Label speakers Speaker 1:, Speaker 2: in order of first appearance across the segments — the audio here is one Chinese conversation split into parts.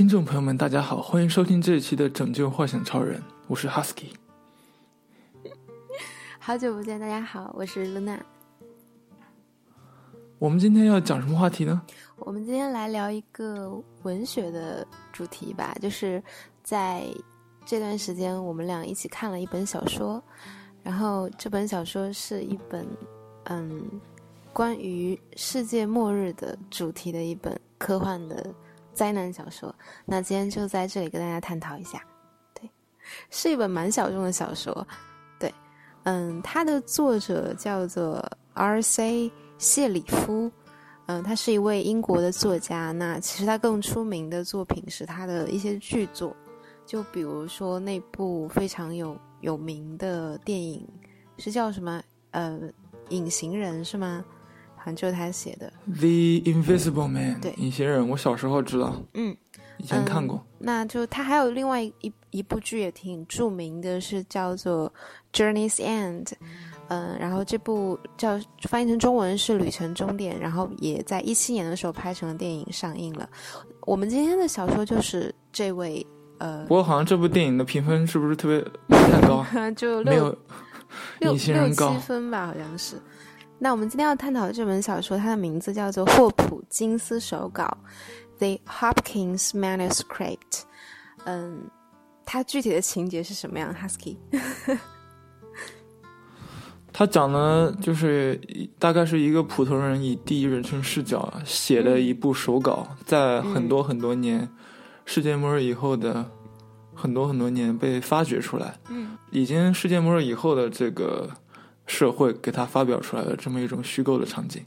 Speaker 1: 听众朋友们，大家好，欢迎收听这一期的《拯救幻想超人》，我是 Husky。
Speaker 2: 好久不见，大家好，我是露娜。
Speaker 1: 我们今天要讲什么话题呢？
Speaker 2: 我们今天来聊一个文学的主题吧，就是在这段时间，我们俩一起看了一本小说，然后这本小说是一本嗯关于世界末日的主题的一本科幻的灾难小说。那今天就在这里跟大家探讨一下，对，是一本蛮小众的小说，对，嗯，它的作者叫做 R.C. 谢里夫，嗯，他是一位英国的作家。那其实他更出名的作品是他的一些剧作，就比如说那部非常有有名的电影，是叫什么？呃，隐形人是吗？好像就是他写的《
Speaker 1: The Invisible Man》。
Speaker 2: 对，
Speaker 1: 隐形人，我小时候知道，
Speaker 2: 嗯，
Speaker 1: 以前看过。
Speaker 2: 那就他还有另外一一部剧也挺著名的，是叫做《Journey's End》。嗯，然后这部叫翻译成中文是《旅程终点》，然后也在一七年的时候拍成了电影上映了。我们今天的小说就是这位呃，
Speaker 1: 不过好像这部电影的评分是不是特别太高？
Speaker 2: 就
Speaker 1: 没有
Speaker 2: 六
Speaker 1: 隐形人高
Speaker 2: 六七分吧，好像是。那我们今天要探讨的这本小说，它的名字叫做《霍普金斯手稿》（The Hopkins Manuscript）。嗯，它具体的情节是什么样？Husky。
Speaker 1: 他讲的就是大概是一个普通人以第一人称视角写的一部手稿，在很多很多年世界末日以后的很多很多年被发掘出来，
Speaker 2: 嗯，
Speaker 1: 已经世界末日以后的这个社会给他发表出来的这么一种虚构的场景。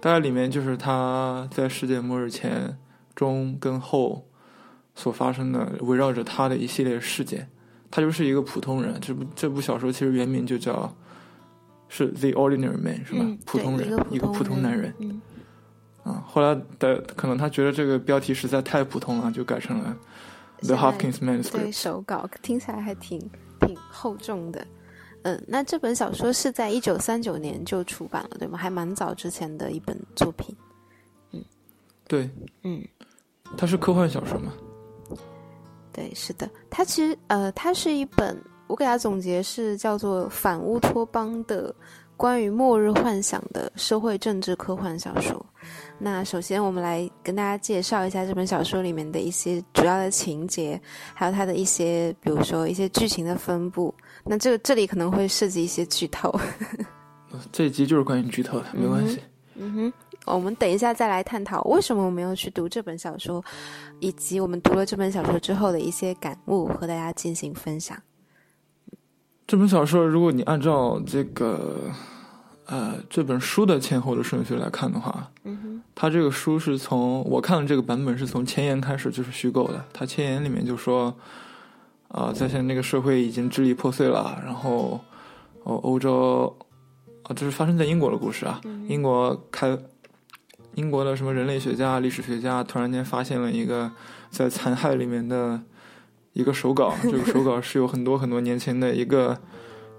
Speaker 1: 大概里面就是他在世界末日前、中跟后所发生的围绕着他的一系列事件。他就是一个普通人。这部这部小说其实原名就叫是《The Ordinary Man》，是吧？
Speaker 2: 嗯
Speaker 1: 普通人，
Speaker 2: 对一个
Speaker 1: 普通男人。
Speaker 2: 嗯
Speaker 1: 啊，后来的可能他觉得这个标题实在太普通了，就改成了《The Hopkins Manuscript》。
Speaker 2: 手稿听起来还挺挺厚重的。嗯，那这本小说是在一九三九年就出版了，对吗？还蛮早之前的一本作品。
Speaker 1: 嗯对，
Speaker 2: 嗯，
Speaker 1: 它是科幻小说吗？
Speaker 2: 对，是的，它其实呃，它是一本我给它总结是叫做反乌托邦的关于末日幻想的社会政治科幻小说。那首先我们来跟大家介绍一下这本小说里面的一些主要的情节，还有它的一些比如说一些剧情的分布。那这个这里可能会涉及一些剧透。
Speaker 1: 这一集就是关于剧透的，没关系。
Speaker 2: 嗯哼，我们等一下再来探讨为什么我们要去读这本小说，以及我们读了这本小说之后的一些感悟，和大家进行分享。
Speaker 1: 这本小说，如果你按照这个呃这本书的前后的顺序来看的话，
Speaker 2: 嗯哼，
Speaker 1: 它这个书是从我看的这个版本是从前言开始就是虚构的。它前言里面就说，啊、在现在那个社会已经支离破碎了，然后哦欧洲啊，这是发生在英国的故事啊，英国开英国的什么人类学家、历史学家突然间发现了一个在残骸里面的一个手稿，这个手稿是有很多很多年前的一个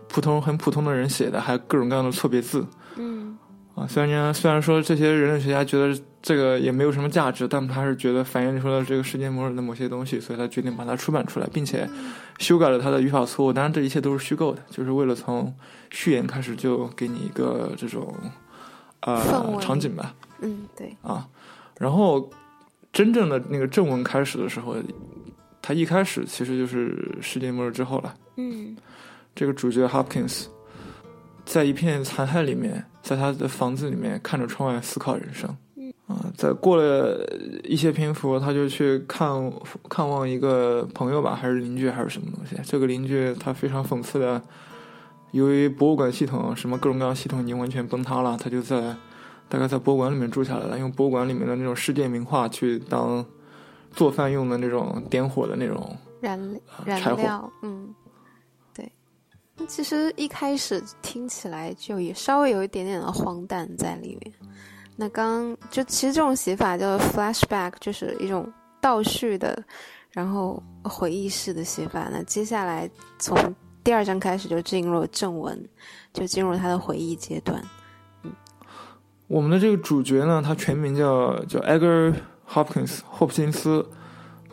Speaker 1: 普通很普通的人写的，还有各种各样的错别字。
Speaker 2: 嗯
Speaker 1: 啊，虽然呢，虽然说这些人类学家觉得这个也没有什么价值，但他是觉得反映出了这个世界末日的某些东西，所以他决定把它出版出来，并且修改了他的语法错误。当然，这一切都是虚构的，就是为了从序言开始就给你一个这种
Speaker 2: 氛
Speaker 1: 呃场景吧
Speaker 2: 嗯，对，
Speaker 1: 啊。然后真正的那个正文开始的时候，他一开始其实就是世界末日之后了。
Speaker 2: 嗯
Speaker 1: 这个主角 Hopkins 在一片残骸里面，在他的房子里面看着窗外思考人生。啊，在过了一些篇幅，他就去看看望一个朋友吧，还是邻居，还是什么东西？这个邻居他非常讽刺的，由于博物馆系统什么各种各样系统已经完全崩塌了，他就在大概在博物馆里面住下来了，用博物馆里面的那种世界名画去当做饭用的那种点火的那种
Speaker 2: 燃料，嗯，对。其实一开始听起来就也稍微有一点点的荒诞在里面。那刚就其实这种写法叫 flashback，就是一种倒叙的，然后回忆式的写法。那接下来从第二章开始就进入了正文，就进入他的回忆阶段。
Speaker 1: 嗯我们的这个主角呢，他全名叫叫 Edgar Hopkins 霍普金斯，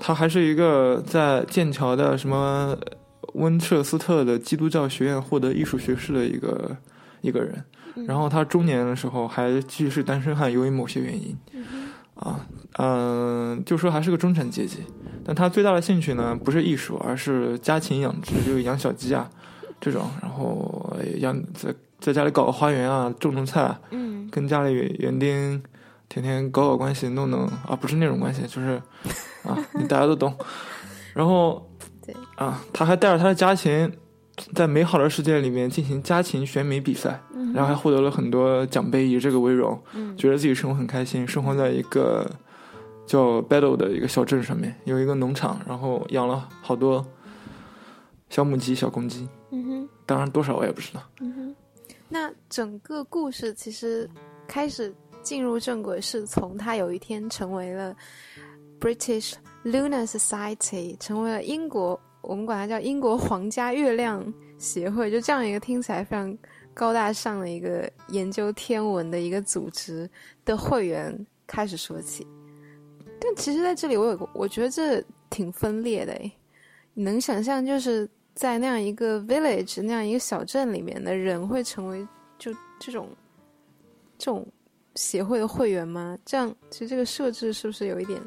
Speaker 1: 他还是一个在剑桥的什么温彻斯特的基督教学院获得艺术学士的一个一个人。然后他中年的时候还继续是单身汉，由于某些原因，啊，嗯，就说还是个中产阶级。但他最大的兴趣呢，不是艺术，而是家禽养殖，就是养小鸡啊这种，然后养在在家里搞个花园啊，种种菜，
Speaker 2: 嗯，
Speaker 1: 跟家里园丁天天搞搞关系，弄弄啊，不是那种关系，就是啊，你 大家都懂。然后
Speaker 2: 对
Speaker 1: 啊，他还带着他的家禽，在美好的世界里面进行家禽选美比赛，然后还获得了很多奖杯，以这个为荣，
Speaker 2: 嗯
Speaker 1: 觉得自己生活很开心，生活在一个叫 Battle 的一个小镇上面，有一个农场，然后养了好多小母鸡、小公鸡，
Speaker 2: 嗯哼。
Speaker 1: 当然多少我也不知道。
Speaker 2: 嗯哼，那整个故事其实开始进入正轨，是从他有一天成为了 British Lunar Society，成为了英国，我们管它叫英国皇家月亮协会，就这样一个听起来非常高大上的一个研究天文的一个组织的会员开始说起。但其实在这里，我有个，我觉得这挺分裂的诶，你能想象就是。在那样一个 village 那样一个小镇里面的人会成为就这种这种协会的会员吗？这样其实这个设置是不是有一点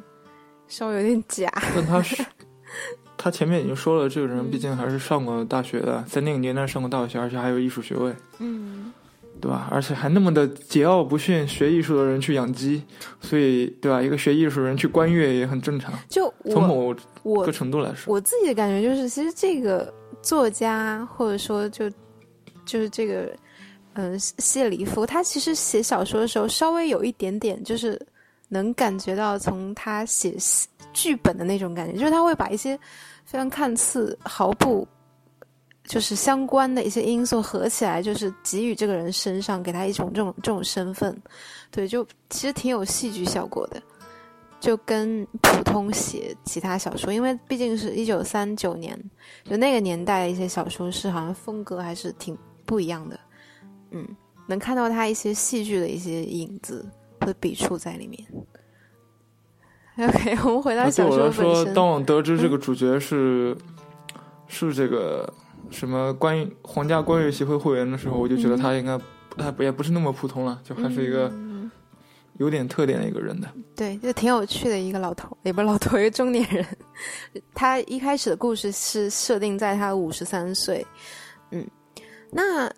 Speaker 2: 稍微有点假？
Speaker 1: 但他是 他前面已经说了，这个人毕竟还是上过大学的，在那个年代上过大学，而且还有艺术学位，
Speaker 2: 嗯，
Speaker 1: 对吧？而且还那么的桀骜不驯，学艺术的人去养鸡，所以对吧？一个学艺术的人去观月也很正常。
Speaker 2: 就
Speaker 1: 从某
Speaker 2: 我
Speaker 1: 个程度来说，
Speaker 2: 我自己的感觉就是，其实这个作家或者说就就是这个嗯、呃、谢里夫，他其实写小说的时候稍微有一点点，就是能感觉到从他写剧本的那种感觉，就是他会把一些非常看似毫不就是相关的一些因素合起来，就是给予这个人身上给他一种这种这种身份，对，就其实挺有戏剧效果的。就跟普通写其他小说，因为毕竟是一九三九年，就那个年代的一些小说是好像风格还是挺不一样的，嗯，能看到他一些戏剧的一些影子和笔触在里面。OK，我们回到小说
Speaker 1: 对我来说。当我得知这个主角是、是这个什么关于皇家观乐协会会员的时候，我就觉得他应该不太也不是那么普通了，就还是一个
Speaker 2: 嗯
Speaker 1: 有点特点的一个人的。
Speaker 2: 对，就挺有趣的一个老头，也不是老头，一个中年人。他一开始的故事是设定在他五十三岁，嗯，那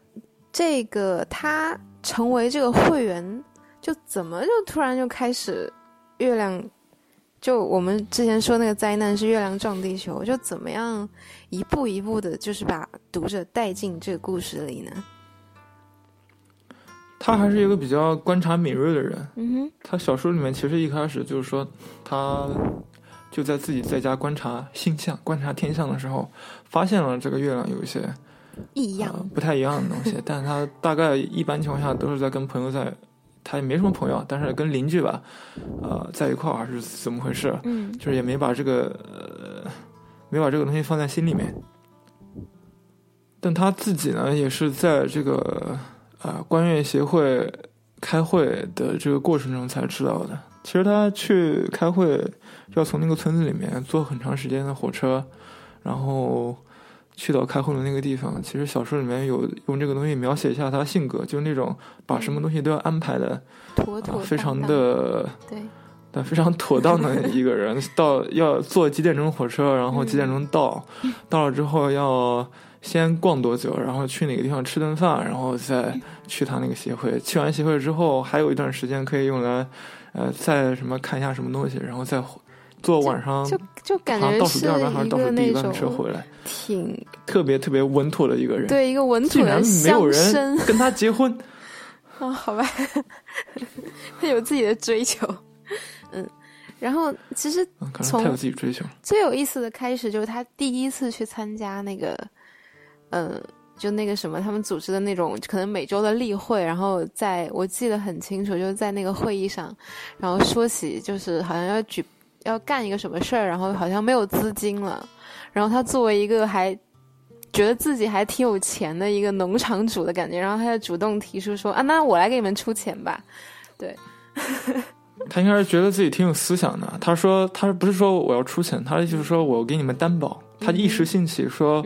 Speaker 2: 这个他成为这个会员，就怎么就突然就开始月亮，就我们之前说那个灾难是月亮撞地球，就怎么样一步一步的，就是把读者带进这个故事里呢？
Speaker 1: 他还是一个比较观察敏锐的人。
Speaker 2: 嗯哼，
Speaker 1: 他小说里面其实一开始就是说，他就在自己在家观察星象、观察天象的时候，发现了这个月亮有一些
Speaker 2: 异样，
Speaker 1: 呃、不太一样的东西。但他大概一般情况下都是在跟朋友在，他也没什么朋友，但是跟邻居吧，呃，在一块儿还是怎么回事？
Speaker 2: 嗯
Speaker 1: 就是也没把这个呃，没把这个东西放在心里面。但他自己呢，也是在这个啊观乐协会开会的这个过程中才知道的。其实他去开会要从那个村子里面坐很长时间的火车，然后去到开会的那个地方。其实小说里面有用这个东西描写一下他性格，就是那种把什么东西都要安排的、
Speaker 2: 妥妥
Speaker 1: 啊、非常的
Speaker 2: 对，
Speaker 1: 对，非常妥当的一个人。到要坐几点钟火车，然后几点钟到，到了之后要先逛多久，然后去哪个地方吃顿饭，然后再去他那个协会。去完协会之后，还有一段时间可以用来，呃，再什么看一下什么东西，然后再坐晚上
Speaker 2: 就就感觉是
Speaker 1: 倒数第二班还是
Speaker 2: 一
Speaker 1: 倒数第一班
Speaker 2: 个那种
Speaker 1: 车回来，
Speaker 2: 挺
Speaker 1: 特别特别稳妥的一个人。，
Speaker 2: 对一个稳妥的
Speaker 1: 没有人跟他结婚。
Speaker 2: 啊，好吧，他有自己的追求，嗯，然后其实从
Speaker 1: 他有自己追求。
Speaker 2: 最有意思的开始就是他第一次去参加那个，呃，就那个什么，他们组织的那种可能每周的例会，然后在我记得很清楚，就是在那个会议上，然后说起就是好像要举要干一个什么事儿，然后好像没有资金了，然后他作为一个还觉得自己还挺有钱的一个农场主的感觉，然后他就主动提出说啊，那我来给你们出钱吧，对，
Speaker 1: 他应该是觉得自己挺有思想的。他说，他不是说我要出钱，他的意思是说我给你们担保。他一时兴起说，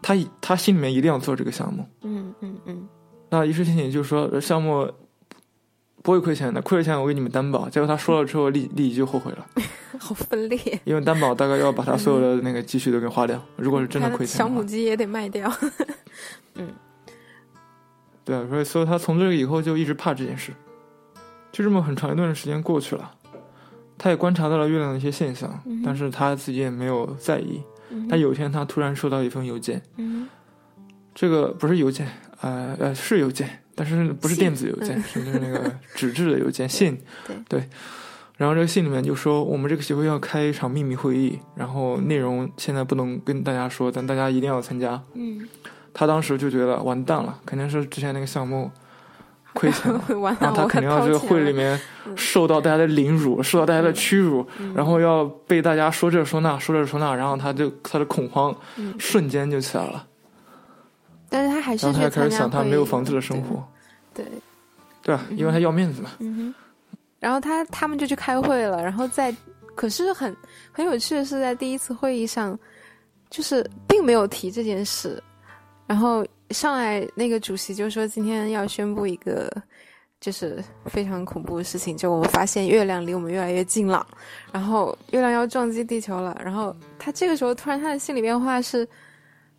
Speaker 1: 他他心里面一定要做这个项目。
Speaker 2: 嗯嗯嗯。
Speaker 1: 那一时兴起就是说项目不会亏钱的，亏了钱我给你们担保。结果他说了之后，立立即就后悔了。
Speaker 2: 好分裂。
Speaker 1: 因为担保大概要把他所有的那个积蓄都给花掉。如果是真的亏钱，
Speaker 2: 小母鸡也得卖掉。嗯。
Speaker 1: 对啊，所以所以他从这个以后就一直怕这件事。就这么很长一段时间过去了，他也观察到了月亮的一些现象，但是他自己也没有在意。但有一天，他突然收到一封邮件，这个不是邮件，呃呃是邮件，但是不是电子邮件，是就是那个 纸质的邮件信。对，然后这个信里面就说，我们这个协会要开一场秘密会议，然后内容现在不能跟大家说，但大家一定要参加。
Speaker 2: 嗯，
Speaker 1: 他当时就觉得完蛋了，肯定是之前那个项目。亏钱了，然后他肯定要这个会里面受到大家的凌辱，受到大家的屈辱，然后要被大家说这说那，说这说那，然后他就他的恐慌瞬间就起来了。
Speaker 2: 但是他还是
Speaker 1: 然后他开始想他没有房子的生活，
Speaker 2: 对
Speaker 1: 对啊？因为他要面子嘛。
Speaker 2: 嗯哼。然后他他们就去开会了，然后在可是很很有趣的是，在第一次会议上，就是并没有提这件事，然后。上来那个主席就说今天要宣布一个，就是非常恐怖的事情，就我们发现月亮离我们越来越近了，然后月亮要撞击地球了。然后他这个时候突然他的心理变化是，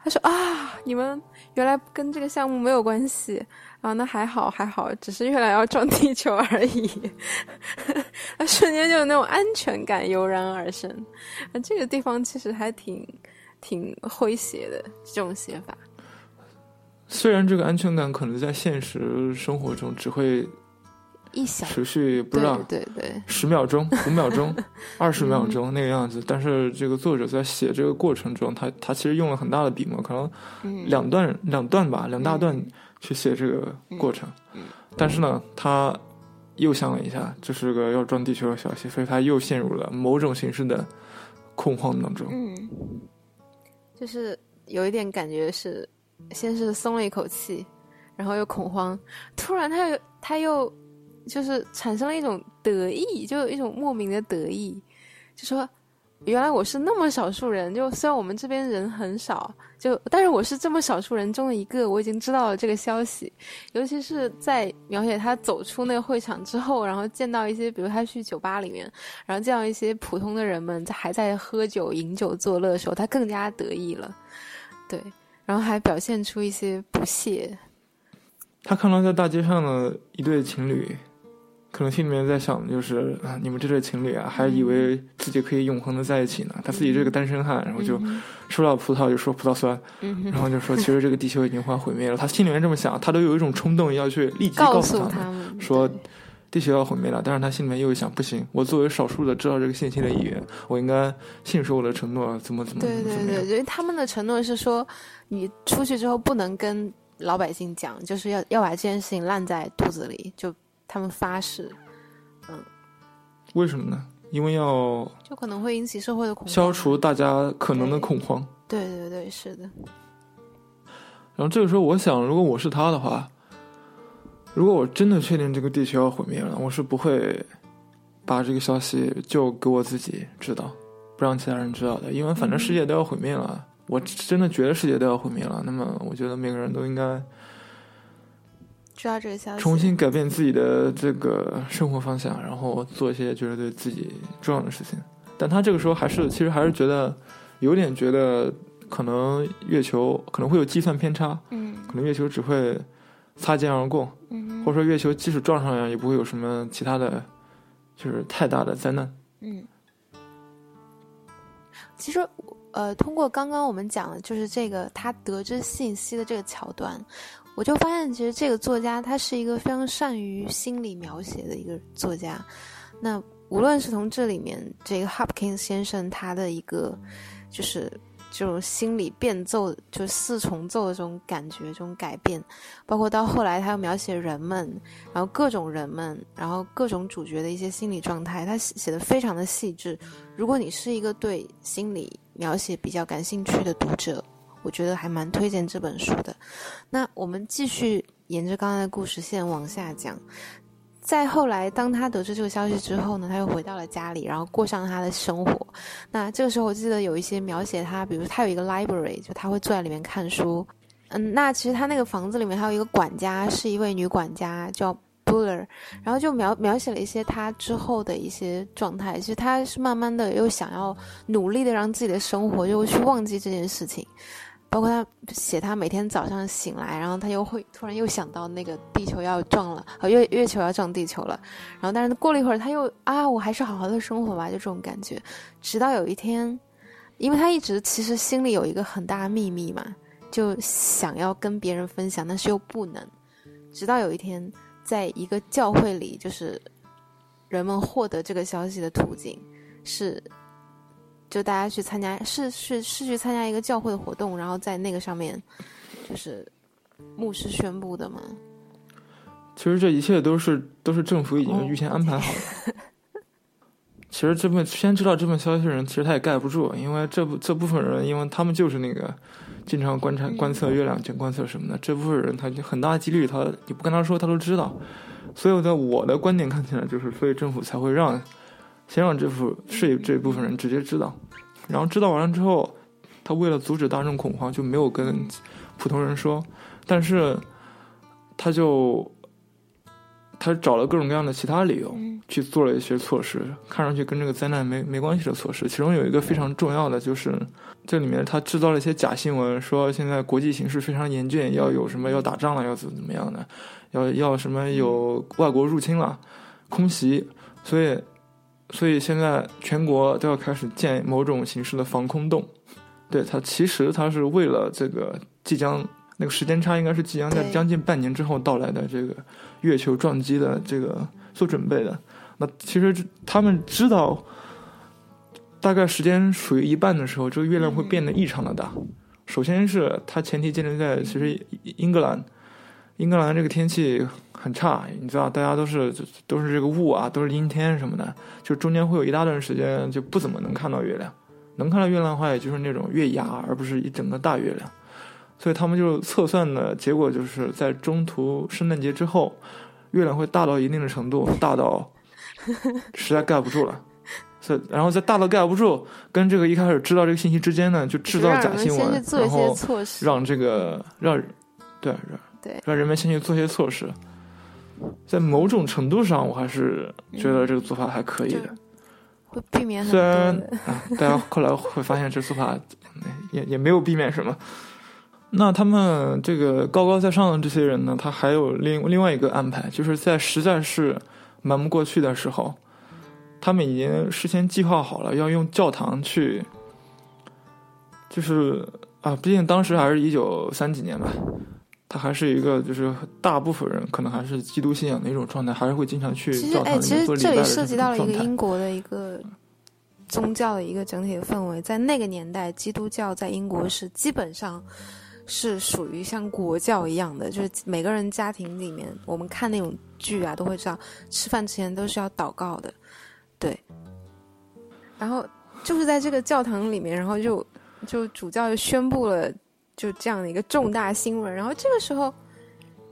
Speaker 2: 他说啊，你们原来跟这个项目没有关系啊，那还好还好，只是月亮要撞地球而已。瞬间就有那种安全感油然而生。那，这个地方其实还挺挺诙谐的这种写法。
Speaker 1: 虽然这个安全感可能在现实生活中只会
Speaker 2: 一小
Speaker 1: 持续不知道
Speaker 2: 对对
Speaker 1: 十秒钟五秒钟 二十秒钟那个样子，但是这个作者在写这个过程中，他他其实用了很大的笔墨，可能两段两段吧，两大段去写这个过程。但是呢，他又想了一下，这是个要撞地球的消息，所以他又陷入了某种形式的恐慌当中。
Speaker 2: 嗯，就是有一点感觉是。先是松了一口气，然后又恐慌，突然他又他又就是产生了一种得意，就有一种莫名的得意，就说原来我是那么少数人，就虽然我们这边人很少，就但是我是这么少数人中的一个，我已经知道了这个消息，尤其是在描写他走出那个会场之后，然后见到一些，比如他去酒吧里面，然后见到一些普通的人们还在喝酒饮酒作乐的时候，他更加得意了，对。然后还表现出一些不屑。
Speaker 1: 他看到在大街上的一对情侣，可能心里面在想的就是啊，你们这对情侣啊，还以为自己可以永恒的在一起呢。他自己这个单身汉，然后就说到葡萄就说葡萄酸，然后就说其实这个地球已经快毁灭了。他心里面这么想，他都有一种冲动要去立即告诉他们说。地球要毁灭了，但是他心里面又想，不行，我作为少数的知道这个信息的一员，我应该信守我的承诺，怎么怎么
Speaker 2: 对对对，因为他们的承诺是说，你出去之后不能跟老百姓讲，就是要要把这件事情烂在肚子里，就他们发誓，嗯，
Speaker 1: 为什么呢？因为要
Speaker 2: 就可能会引起社会的恐慌，
Speaker 1: 消除大家可能的恐慌。
Speaker 2: 对对对，是的。
Speaker 1: 然后这个时候，我想，如果我是他的话。如果我真的确定这个地球要毁灭了，我是不会把这个消息就给我自己知道，不让其他人知道的。因为反正世界都要毁灭了，我真的觉得世界都要毁灭了。那么，我觉得每个人都应该
Speaker 2: 知道这个消息，
Speaker 1: 重新改变自己的这个生活方向，然后做一些觉得对自己重要的事情。但他这个时候还是，其实还是觉得有点觉得，可能月球可能会有计算偏差，
Speaker 2: 嗯，
Speaker 1: 可能月球只会。擦肩而过，嗯或者说月球即使撞上了，也不会有什么其他的，就是太大的灾难。
Speaker 2: 嗯，其实，呃，通过刚刚我们讲的，就是这个他得知信息的这个桥段，我就发现，其实这个作家他是一个非常善于心理描写的一个作家。那无论是从这里面，这个 Hopkins 先生他的一个，就是。这种心理变奏，就四重奏的这种感觉，这种改变，包括到后来他又描写人们，然后各种人们，然后各种主角的一些心理状态，他写写的非常的细致。如果你是一个对心理描写比较感兴趣的读者，我觉得还蛮推荐这本书的。那我们继续沿着刚才的故事线往下讲，再后来，当他得知这个消息之后呢，他又回到了家里，然后过上了他的生活。那这个时候，我记得有一些描写他，比如他有一个 library，就他会坐在里面看书。嗯，那其实他那个房子里面还有一个管家，是一位女管家，叫 Buller。然后就描描写了一些他之后的一些状态。其实他是慢慢的又想要努力的让自己的生活就去忘记这件事情。包括他写他每天早上醒来，然后他又会突然又想到那个地球要撞了，呃月月球要撞地球了，然后但是过了一会儿他又啊我还是好好的生活吧，就这种感觉。直到有一天，因为他一直其实心里有一个很大秘密嘛，就想要跟别人分享，但是又不能。直到有一天，在一个教会里，就是人们获得这个消息的途径是。就大家去参加，是是是去参加一个教会的活动，然后在那个上面，就是牧师宣布的吗？
Speaker 1: 其实这一切都是都是政府已经预先安排好的。其实这份先知道这份消息的人，其实他也盖不住，因为这部这部分人，因为他们就是那个经常观察观测月亮、见观测什么的，这部分人他就很大几率他你不跟他说他都知道。所以在我的观点看起来，就是所以政府才会让。先让这副是这部分人直接知道，然后知道完了之后，他为了阻止大众恐慌，就没有跟普通人说，但是他就他找了各种各样的其他理由去做了一些措施，看上去跟这个灾难没没关系的措施。其中有一个非常重要的，就是这里面他制造了一些假新闻，说现在国际形势非常严峻，要有什么要打仗了，要怎么怎么样的，要要什么有外国入侵了，空袭，所以。所以现在全国都要开始建某种形式的防空洞，对它其实它是为了这个即将那个时间差应该是即将在将近半年之后到来的这个月球撞击的这个做准备的。那其实他们知道，大概时间属于一半的时候，这个月亮会变得异常的大。首先是它前提建立在其实英格兰。英格兰这个天气很差，你知道，大家都是都是这个雾啊，都是阴天什么的，就中间会有一大段时间就不怎么能看到月亮，能看到月亮的话，也就是那种月牙，而不是一整个大月亮。所以他们就测算的结果就是在中途圣诞节之后，月亮会大到一定的程度，大到实在盖不住了。所以，然后在大到盖不住，跟这个一开始知道这个信息之间呢，就制造假新闻，然后让这个让对让。
Speaker 2: 对，
Speaker 1: 让人们先去做些措施，在某种程度上，我还是觉得这个做法还可以的，
Speaker 2: 会避免。
Speaker 1: 虽然啊，大家后来会发现这做法也也没有避免什么。那他们这个高高在上的这些人呢，他还有另另外一个安排，就是在实在是瞒不过去的时候，他们已经事先计划好了要用教堂去，就是啊，毕竟当时还是一九三几年吧。他还是一个，就是大部分人可能还是基督信仰的一种状态，还是会经常去教堂里
Speaker 2: 做礼拜
Speaker 1: 的
Speaker 2: 这里涉及到了一个英国的一个宗教的一个整体的氛围，在那个年代，基督教在英国是基本上是属于像国教一样的，就是每个人家庭里面，我们看那种剧啊，都会知道吃饭之前都是要祷告的，对。然后就是在这个教堂里面，然后就就主教就宣布了。就这样的一个重大新闻，然后这个时候，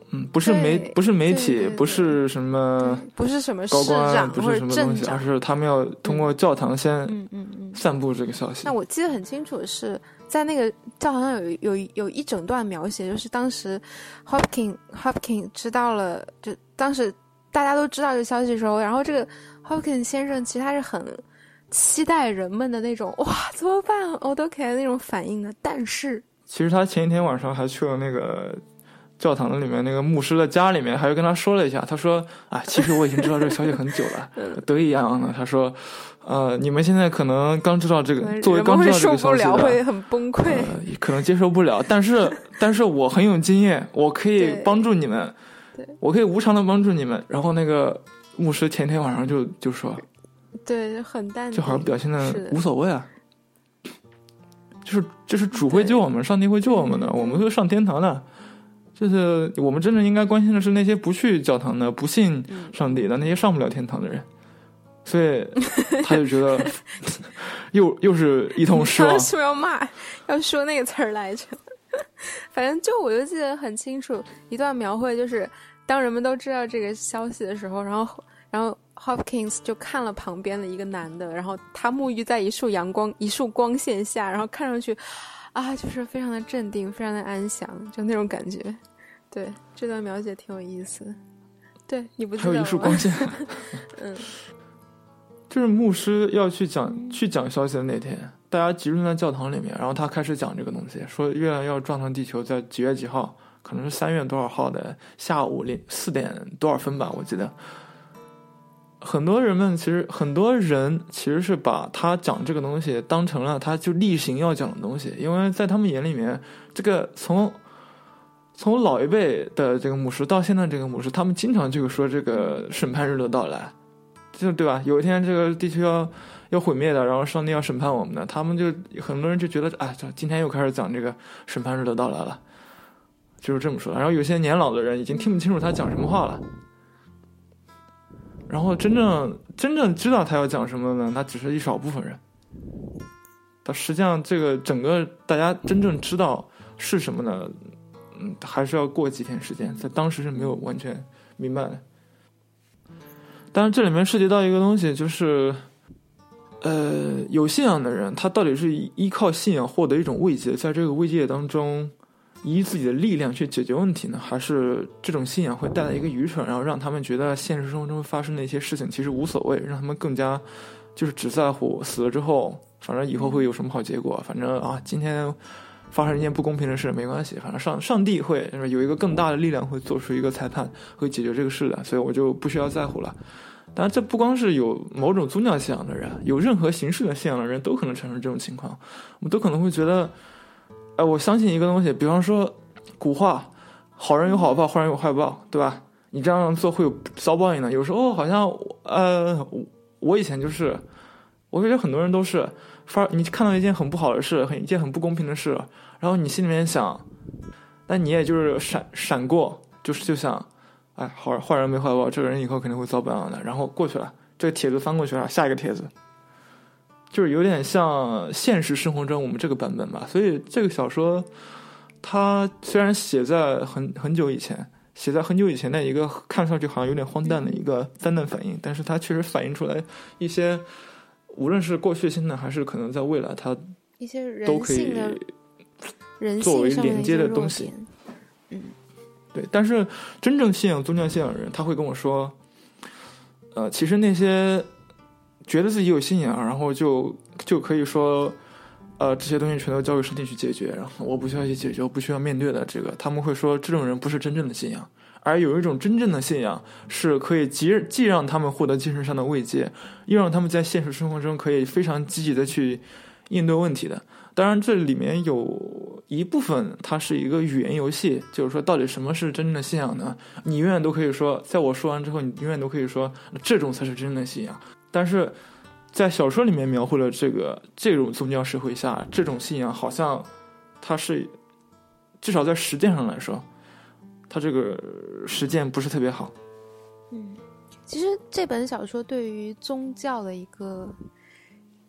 Speaker 1: 嗯，不是媒，不是媒体，不是什么，
Speaker 2: 不是什么
Speaker 1: 高官，
Speaker 2: 不
Speaker 1: 是什么东西，而是他们要通过教堂先，
Speaker 2: 嗯嗯嗯，
Speaker 1: 散布这个消息。
Speaker 2: 那我记得很清楚的是，在那个教堂上有有有一整段描写，就是当时 Hopkins Hopkins 知道了，就当时大家都知道这个消息的时候，然后这个 Hopkins 先生其实他是很期待人们的那种哇怎么办我都给的那种反应的，但是。
Speaker 1: 其实他前一天晚上还去了那个教堂的里面那个牧师的家里面，还是跟他说了一下。他说：“啊，其实我已经知道这个消息很久了，得意洋洋的。”他说：“呃，你们现在可能刚知道这个，作为刚知道这个消息的，
Speaker 2: 会很崩溃，
Speaker 1: 可能接受不了。但是，但是我很有经验，我可以帮助你们，我可以无偿的帮助你们。”然后那个牧师前天晚上就就说：“
Speaker 2: 对，很淡，
Speaker 1: 就好像表现的无所谓啊。”就是就是主会救我们，上帝会救我们的，我们会上天堂的。就是我们真正应该关心的是那些不去教堂的、不信上帝的那些上不了天堂的人。所以 他就觉得 又又是一通失望。
Speaker 2: 是不是要骂？要说那个词儿来着？反正就我就记得很清楚，一段描绘就是当人们都知道这个消息的时候，然后然后 Hopkins 就看了旁边的一个男的，然后他沐浴在一束阳光、一束光线下，然后看上去啊，就是非常的镇定，非常的安详，就那种感觉。对，这段描写挺有意思。对你不
Speaker 1: 还有一束光线，
Speaker 2: 嗯，
Speaker 1: 就是牧师要去讲去讲消息的那天，大家集中在教堂里面，然后他开始讲这个东西，说月亮要撞上地球在几月几号，可能是三月多少号的下午零四点多少分吧，我记得。很多人们其实很多人其实是把他讲这个东西当成了他就例行要讲的东西，因为在他们眼里面，这个从。从老一辈的这个牧师到现在这个牧师，他们经常就说这个审判日的到来，就对吧？有一天这个地球要要毁灭的，然后上帝要审判我们的，他们就很多人就觉得，哎，今天又开始讲这个审判日的到来了，就是这么说。然后有些年老的人已经听不清楚他讲什么话了，然后真正真正知道他要讲什么呢？那只是一少部分人。但实际上这个整个大家真正知道是什么呢？嗯，还是要过几天时间，在当时是没有完全明白的。当然，这里面涉及到一个东西，就是，呃，有信仰的人，他到底是依靠信仰获得一种慰藉，在这个慰藉当中，以自己的力量去解决问题呢？还是这种信仰会带来一个愚蠢，然后让他们觉得现实生活中发生的一些事情其实无所谓，让他们更加就是只在乎死了之后，反正以后会有什么好结果，反正啊，今天。发生一件不公平的事没关系，反正上上帝会 有一个更大的力量会做出一个裁判，会解决这个事的，所以我就不需要在乎了。当然，这不光是有某种宗教信仰的人，有任何形式的信仰的人都可能产生这种情况。我们都可能会觉得，哎，我相信一个东西，比方说古话，好人有好报，坏人有坏报，对吧？你这样做会有遭报应的。有时候好像，呃，我以前就是，我觉得很多人都是。发你看到一件很不好的事，很一件很不公平的事，然后你心里面想，但你也就是闪闪过，就是就想，哎，好人坏人没坏报，这个人以后肯定会遭报应的，然后过去了，这个帖子翻过去了，下一个帖子，就是有点像现实生活中我们这个版本吧。所以这个小说，它虽然写在很很久以前，写在很久以前的一个看上去好像有点荒诞的一个灾难反应，但是它确实反映出来一些。无论是过去、现在，还是可能在未来，它
Speaker 2: 一些人
Speaker 1: 都可以作为连接的东西。
Speaker 2: 嗯，
Speaker 1: 对。但是真正信仰宗教信仰的人，他会跟我说：“呃，其实那些觉得自己有信仰，然后就就可以说，呃，这些东西全都交给上帝去解决，然后我不需要去解决，我不需要面对的这个，他们会说，这种人不是真正的信仰。”而有一种真正的信仰，是可以既既让他们获得精神上的慰藉，又让他们在现实生活中可以非常积极的去应对问题的。当然，这里面有一部分它是一个语言游戏，就是说，到底什么是真正的信仰呢？你永远都可以说，在我说完之后，你永远都可以说，这种才是真正的信仰。但是在小说里面描绘了这个这种宗教社会下，这种信仰好像它是至少在实践上来说。它这个实践不是特别好。
Speaker 2: 嗯，其实这本小说对于宗教的一个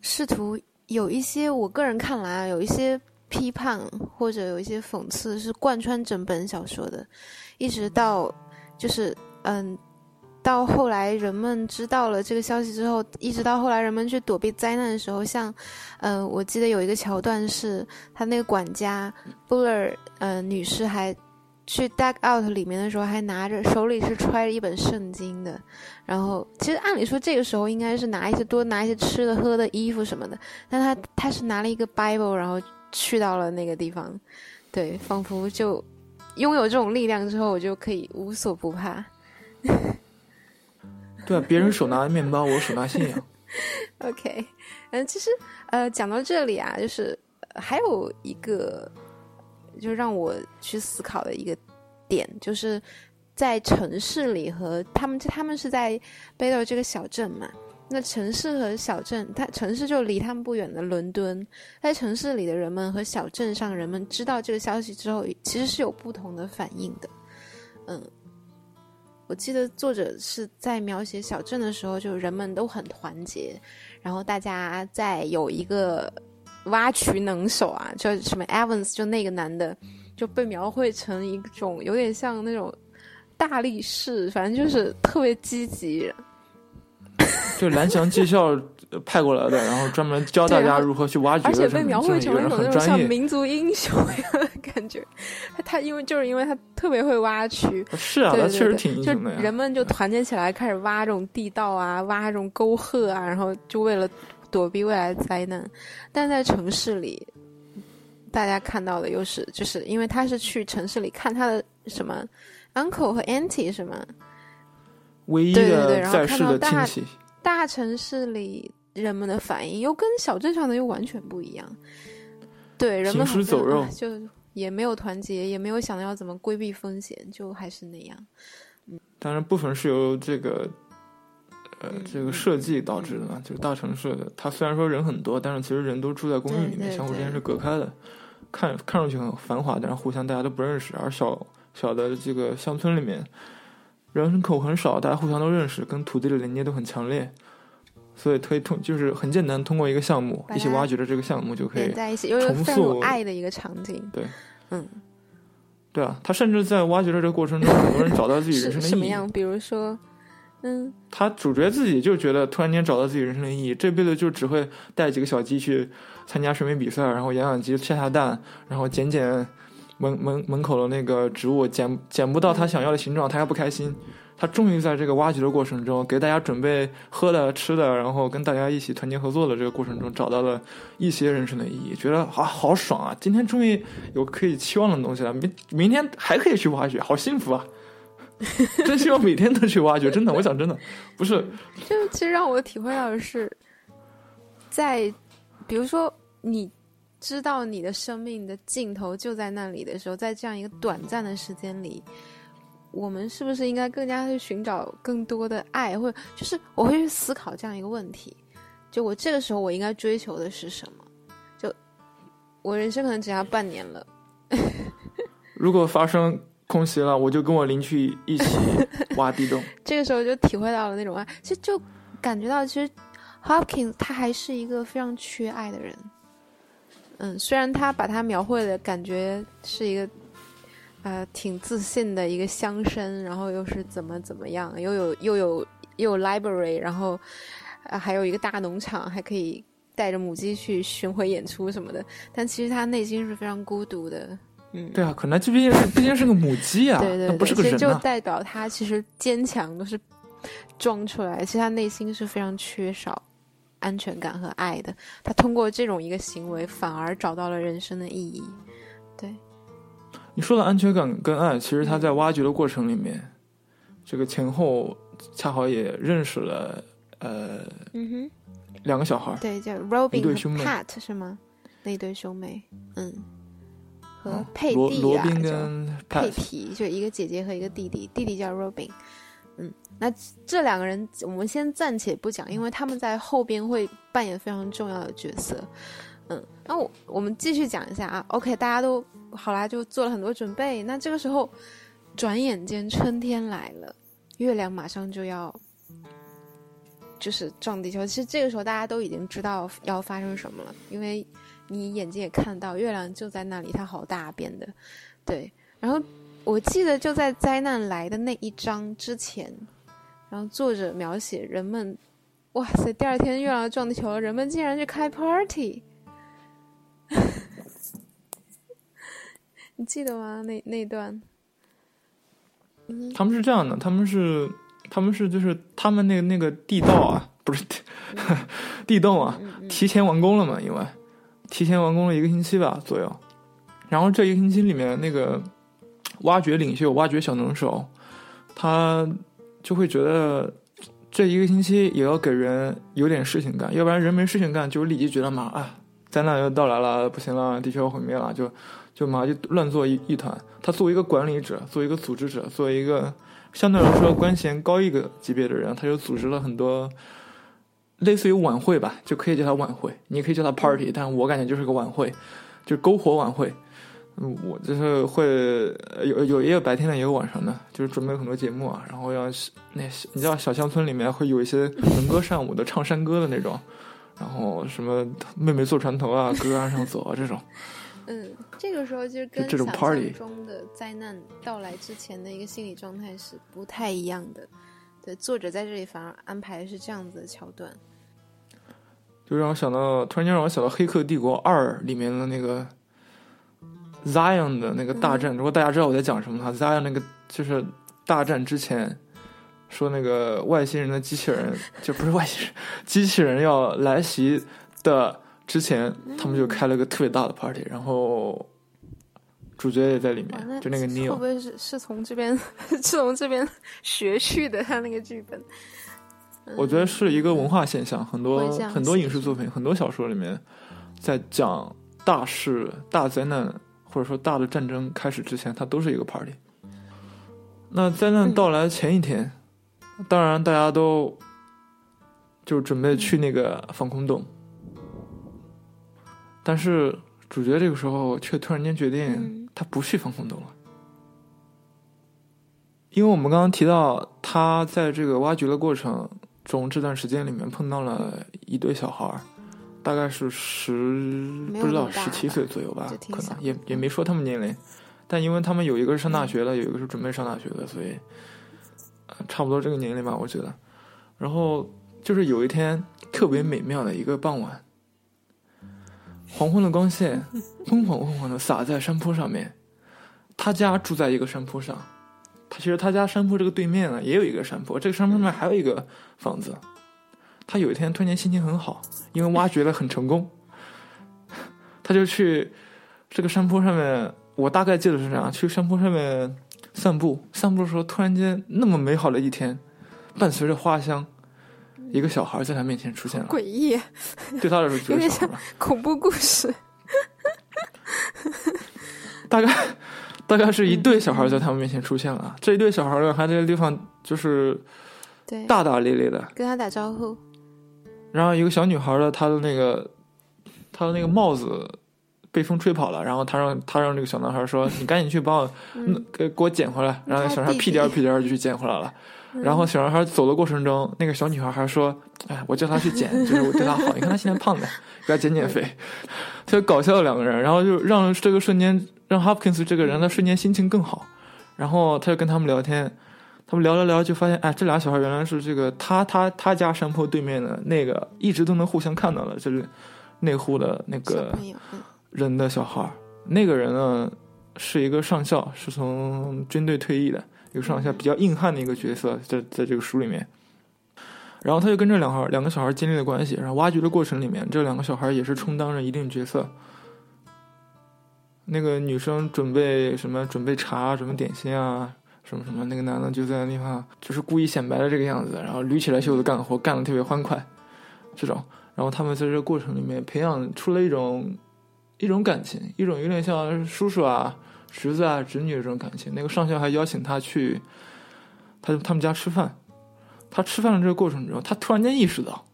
Speaker 2: 试图，有一些我个人看来啊，有一些批判或者有一些讽刺是贯穿整本小说的，一直到就是嗯，到后来人们知道了这个消息之后，一直到后来人们去躲避灾难的时候，像嗯，我记得有一个桥段是他那个管家布勒嗯女士还。去 Duck Out 里面的时候，还拿着手里是揣着一本圣经的，然后其实按理说这个时候应该是拿一些多拿一些吃的喝的衣服什么的，但他他是拿了一个 Bible，然后去到了那个地方，对，仿佛就拥有这种力量之后，我就可以无所不怕。
Speaker 1: 对啊，别人手拿面包，我手拿信仰。
Speaker 2: OK，嗯，其实呃，讲到这里啊，就是还有一个。就让我去思考的一个点，就是在城市里和他们，他们是在贝勒这个小镇嘛。那城市和小镇，它城市就离他们不远的伦敦，在城市里的人们和小镇上人们知道这个消息之后，其实是有不同的反应的。嗯，我记得作者是在描写小镇的时候，就人们都很团结，然后大家在有一个。挖渠能手啊，叫什么 Evans，就那个男的，就被描绘成一种有点像那种大力士，反正就是特别积极。
Speaker 1: 就蓝翔技校派过来的，然后专门教大家如何去挖掘，
Speaker 2: 而且被描绘成
Speaker 1: 一种
Speaker 2: 那种像民族英雄一样的感觉。他因为就是因为他特别会挖渠，
Speaker 1: 是啊，他确实挺英雄的
Speaker 2: 呀。人们就团结起来开始挖这种地道啊，挖这种沟壑啊，然后就为了躲避未来灾难。但在城市里，大家看到的又是就是因为他是去城市里看他的什么 uncle 和 auntie 什么
Speaker 1: 唯一的在世的亲戚。
Speaker 2: 大城市里人们的反应又跟小镇上的又完全不一样，对人们
Speaker 1: 行尸走肉，
Speaker 2: 就也没有团结，也没有想到要怎么规避风险，就还是那样。
Speaker 1: 嗯，当然部分是由这个呃这个设计导致的嘛，就是大城市的，它虽然说人很多，但是其实人都住在公寓里面，相互之间是隔开的，看看上去很繁华，但是互相大家都不认识，而小小的这个乡村里面。人口很少，大家互相都认识，跟土地的连接都很强烈，所以可以通就是很简单，通过一个项目一起挖掘的这个项目就可以
Speaker 2: 在一起，
Speaker 1: 重塑
Speaker 2: 爱的一个场景。
Speaker 1: 对，
Speaker 2: 嗯，
Speaker 1: 对啊，他甚至在挖掘的这个过程中，很多人找到自己人生的意义。
Speaker 2: 什么样？比如说，嗯，
Speaker 1: 他主角自己就觉得突然间找到自己人生的意义，这辈子就只会带几个小鸡去参加水美比赛，然后养养鸡下下蛋，然后捡捡。门门门口的那个植物捡捡不到他想要的形状，他还不开心。他终于在这个挖掘的过程中，给大家准备喝的、吃的，然后跟大家一起团结合作的这个过程中，找到了一些人生的意义，觉得啊，好爽啊！今天终于有可以期望的东西了，明明天还可以去挖掘，好幸福啊！真希望每天都去挖掘，真的，我想真的，不是。
Speaker 2: 就其实让我体会到的是，在比如说你。知道你的生命的尽头就在那里的时候，在这样一个短暂的时间里，我们是不是应该更加去寻找更多的爱，或者就是我会去思考这样一个问题：，就我这个时候我应该追求的是什么？就我人生可能只要半年了，
Speaker 1: 如果发生空袭了，我就跟我邻居一起 挖地洞。
Speaker 2: 这个时候就体会到了那种爱，其实就感觉到，其实 Hopkins 他还是一个非常缺爱的人。嗯，虽然他把他描绘的感觉是一个，呃，挺自信的一个乡绅，然后又是怎么怎么样，又有又有又有 library，然后呃还有一个大农场，还可以带着母鸡去巡回演出什么的，但其实他内心是非常孤独的。嗯，
Speaker 1: 对啊，可能这毕竟是毕竟是个母鸡啊，
Speaker 2: 对对，
Speaker 1: 不是个人
Speaker 2: 其实就代表他其实坚强都是装出来，其实他内心是非常缺少。安全感和爱的，他通过这种一个行为，反而找到了人生的意义。对，
Speaker 1: 你说的安全感跟爱，其实他在挖掘的过程里面，这个前后恰好也认识了呃，
Speaker 2: 嗯哼，
Speaker 1: 两个小孩，
Speaker 2: 对，叫 Robin
Speaker 1: 和
Speaker 2: Pat 是吗？那对兄妹，嗯，和佩蒂啊，
Speaker 1: 跟
Speaker 2: 佩皮，就一个姐姐和一个弟弟，弟弟叫 Robin。嗯，那这两个人我们先暂且不讲，因为他们在后边会扮演非常重要的角色。嗯，那我我们继续讲一下啊。OK，大家都好啦，就做了很多准备。那这个时候，转眼间春天来了，月亮马上就要就是撞地球。其实这个时候大家都已经知道要发生什么了，因为你眼睛也看到月亮就在那里，它好大变的。对，然后。我记得就在灾难来的那一章之前，然后作者描写人们，哇塞！第二天月亮撞地球了，人们竟然去开 party，你记得吗？那那段？
Speaker 1: 他们是这样的，他们是他们是就是他们那个那个地道啊，不是地 洞啊，提前完工了嘛？因为提前完工了一个星期吧左右，然后这一个星期里面那个。挖掘领袖，挖掘小能手，他就会觉得这一个星期也要给人有点事情干，要不然人没事情干，就立即觉得嘛，啊，灾难又到来了，不行了，地球要毁灭了，就就马上就乱作一一团。他作为一个管理者，作为一个组织者，作为一个相对来说官衔高一个级别的人，他就组织了很多类似于晚会吧，就可以叫他晚会，你可以叫他 party，但我感觉就是个晚会，就篝火晚会。嗯，我就是会有有也有白天的，也有晚上的，就是准备很多节目啊，然后要那你知道小乡村里面会有一些能歌善舞的唱山歌的那种，然后什么妹妹坐船头啊，哥哥岸上走啊这种，
Speaker 2: 嗯，这个时候就跟
Speaker 1: 这种
Speaker 2: 想
Speaker 1: party
Speaker 2: 象中的灾难到来之前的一个心理状态是不太一样的。对，作者在这里反而安排的是这样子的桥段。
Speaker 1: 就让我想到，突然间让我想到《黑客帝国二》里面的那个 Zion 的那个大战。如果大家知道我在讲什么的话，Zion 那个就是大战之前说那个外星人的机器人，就不是外星人，机器人要来袭的之前，他们就开了个特别大的 party，然后主角也在里，面，
Speaker 2: 那
Speaker 1: 就那个 Neil 会
Speaker 2: 不。会是是从这边 是从这边学去的？他那个剧本，
Speaker 1: 我觉得是一个文化现象，很多很多影视作品、很多小说里面，在讲大事、大灾难或者说大的战争开始之前，它都是一个 party。那灾难到来前一天，当然大家都就准备去那个防空洞，但是主角这个时候却突然间决定
Speaker 2: 嗯
Speaker 1: 他不去防空洞了。因为我们刚刚提到，他在这个挖掘的过程中，这段时间里面碰到了一对小孩儿，大概是十不知道十七岁左右吧可能也也没说他们年龄，但因为他们有一个是上大学的，有一个是准备上大学的，所以、呃、差不多这个年龄吧，我觉得。然后就是有一天特别美妙的一个傍晚，黄昏的光线 昏黄昏黄的洒在山坡上面，他家住在一个山坡上。他其实他家山坡这个对面呢，也有一个山坡，这个山坡上面还有一个房子。他有一天突然间心情很好，因为挖掘的很成功，他就去这个山坡上面，我大概记得是这样，去山坡上面散步。散步的时候，突然间那么美好的一天，伴随着花香，一个小孩在他面前出现了。
Speaker 2: 诡异
Speaker 1: 对他来说就是小孩，
Speaker 2: 恐怖故事。
Speaker 1: 大概大概是一对小孩在他们面前出现了。这一对小孩呢，还在这个地方就是
Speaker 2: 对，
Speaker 1: 大大咧咧的，
Speaker 2: 跟他打招呼。
Speaker 1: 然后一个小女孩的她的那个她的那个帽子被风吹跑了，然后她让她让这个小男孩说：“ 你赶紧去帮我
Speaker 2: 嗯，
Speaker 1: 给给我捡回来。”然后那小男孩屁颠儿屁颠儿就去捡回来了。然后小男孩走的过程中，那个小女孩还说：“哎，我叫他去减，就是我对他好。你看他现在胖的，给他减减肥。”特别搞笑的两个人，然后就让这个瞬间让 Hopkins 这个人他瞬间心情更好。然后他就跟他们聊天，他们聊聊聊就发现，哎，这俩小孩原来是这个他他他家山坡对面的那个一直都能互相看到的，就是那户的那个人的小孩儿。那个人呢是一个上校，是从军队退役的一个上下，比较硬汉的一个角色，在在这个书里面。然后他就跟这两孩两个小孩建立了关系，然后挖掘的过程里面，这两个小孩也是充当着一定角色。那个女生准备什么？准备茶，准备点心啊，什么什么。那个男的就在那地方，就是故意显摆的这个样子，然后捋起来袖子干活，干的特别欢快，这种。然后他们在这个过程里面培养出了一种一种感情，一种有点像叔叔啊、侄子啊、侄女这种感情。那个上校还邀请他去他他们家吃饭。他吃饭的这个过程中，他突然间意识到，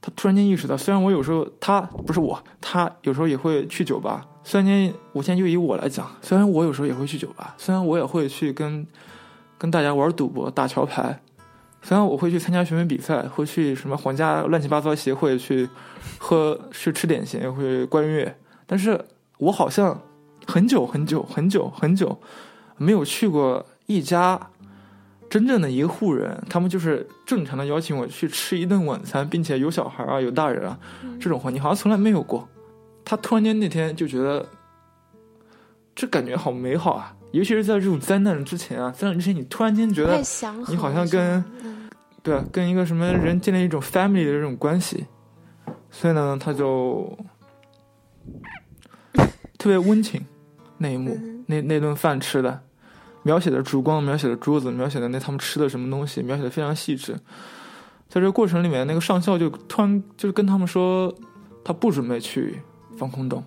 Speaker 1: 他突然间意识到，虽然我有时候他不是我，他有时候也会去酒吧。虽然间，我现在就以我来讲，虽然我有时候也会去酒吧，虽然我也会去跟跟大家玩赌博、打桥牌，虽然我会去参加选美比赛，会去什么皇家乱七八糟协会去喝、去吃点心，会观月，但是我好像很久很久很久很久没有去过一家真正的一户人，他们就是正常的邀请我去吃一顿晚餐，并且有小孩啊，有大人啊，这种环境好像从来没有过。他突然间那天就觉得，这感觉好美好啊！尤其是在这种灾难之前啊，灾难之前，你突然间觉得你好像跟
Speaker 2: 嗯
Speaker 1: 对啊，跟一个什么人建立一种 family 的这种关系，所以呢，他就 特别温情那一幕，
Speaker 2: 嗯
Speaker 1: 那那顿饭吃的，描写的烛光，描写的桌子，描写的那他们吃的什么东西，描写的非常细致。在这个过程里面，那个上校就突然就是跟他们说，他不准备去防空洞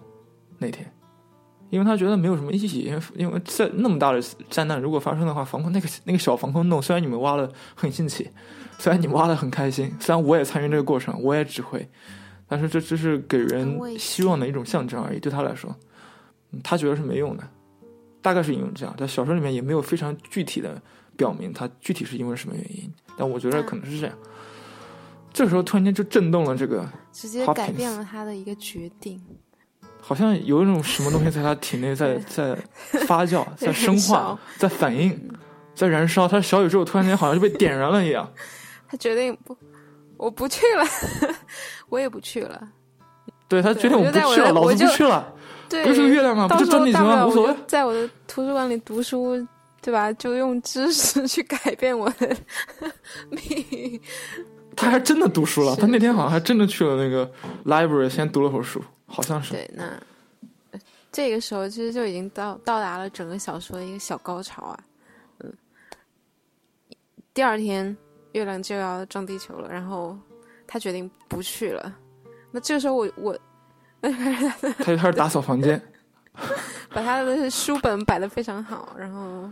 Speaker 1: 那天，因为他觉得没有什么意义，因为因为在那么大的灾难如果发生的话，防空那个那个小防空洞，虽然你们挖的很新奇，虽然你们挖的很开心，虽然我也参与这个过程，我也指挥，但是这只是给人希望的一种象征而已。对他来说，嗯他觉得是没用的，大概是因为这样。在小说里面也没有非常具体的表明他具体是因为什么原因，但我觉得可能是这样。这时候突然间就震动了这个
Speaker 2: 直接改变了他的一个决定。
Speaker 1: 好像有一种什么东西在他体内在在发酵、在生化、在反应、在燃烧。他小宇宙突然间好像就被点燃了一样。
Speaker 2: 他决定不，我不去了，我也不去了。
Speaker 1: 对他决定我不去了，老子不去了。
Speaker 2: 对，
Speaker 1: 不是月亮吗？不是真理吗？无所谓，
Speaker 2: 在我的图书馆里读书，对吧？就用知识去改变我的 命运。
Speaker 1: 他还真的读书了。他那天好像还真的去了那个 library，先读了会儿书，好像是。
Speaker 2: 对，那这个时候其实就已经到到达了整个小说的一个小高潮啊。嗯，第二天月亮就要撞地球了，然后他决定不去了。那这个时候我我，
Speaker 1: 他就开始打扫房间，
Speaker 2: 把他的书本摆的非常好，然后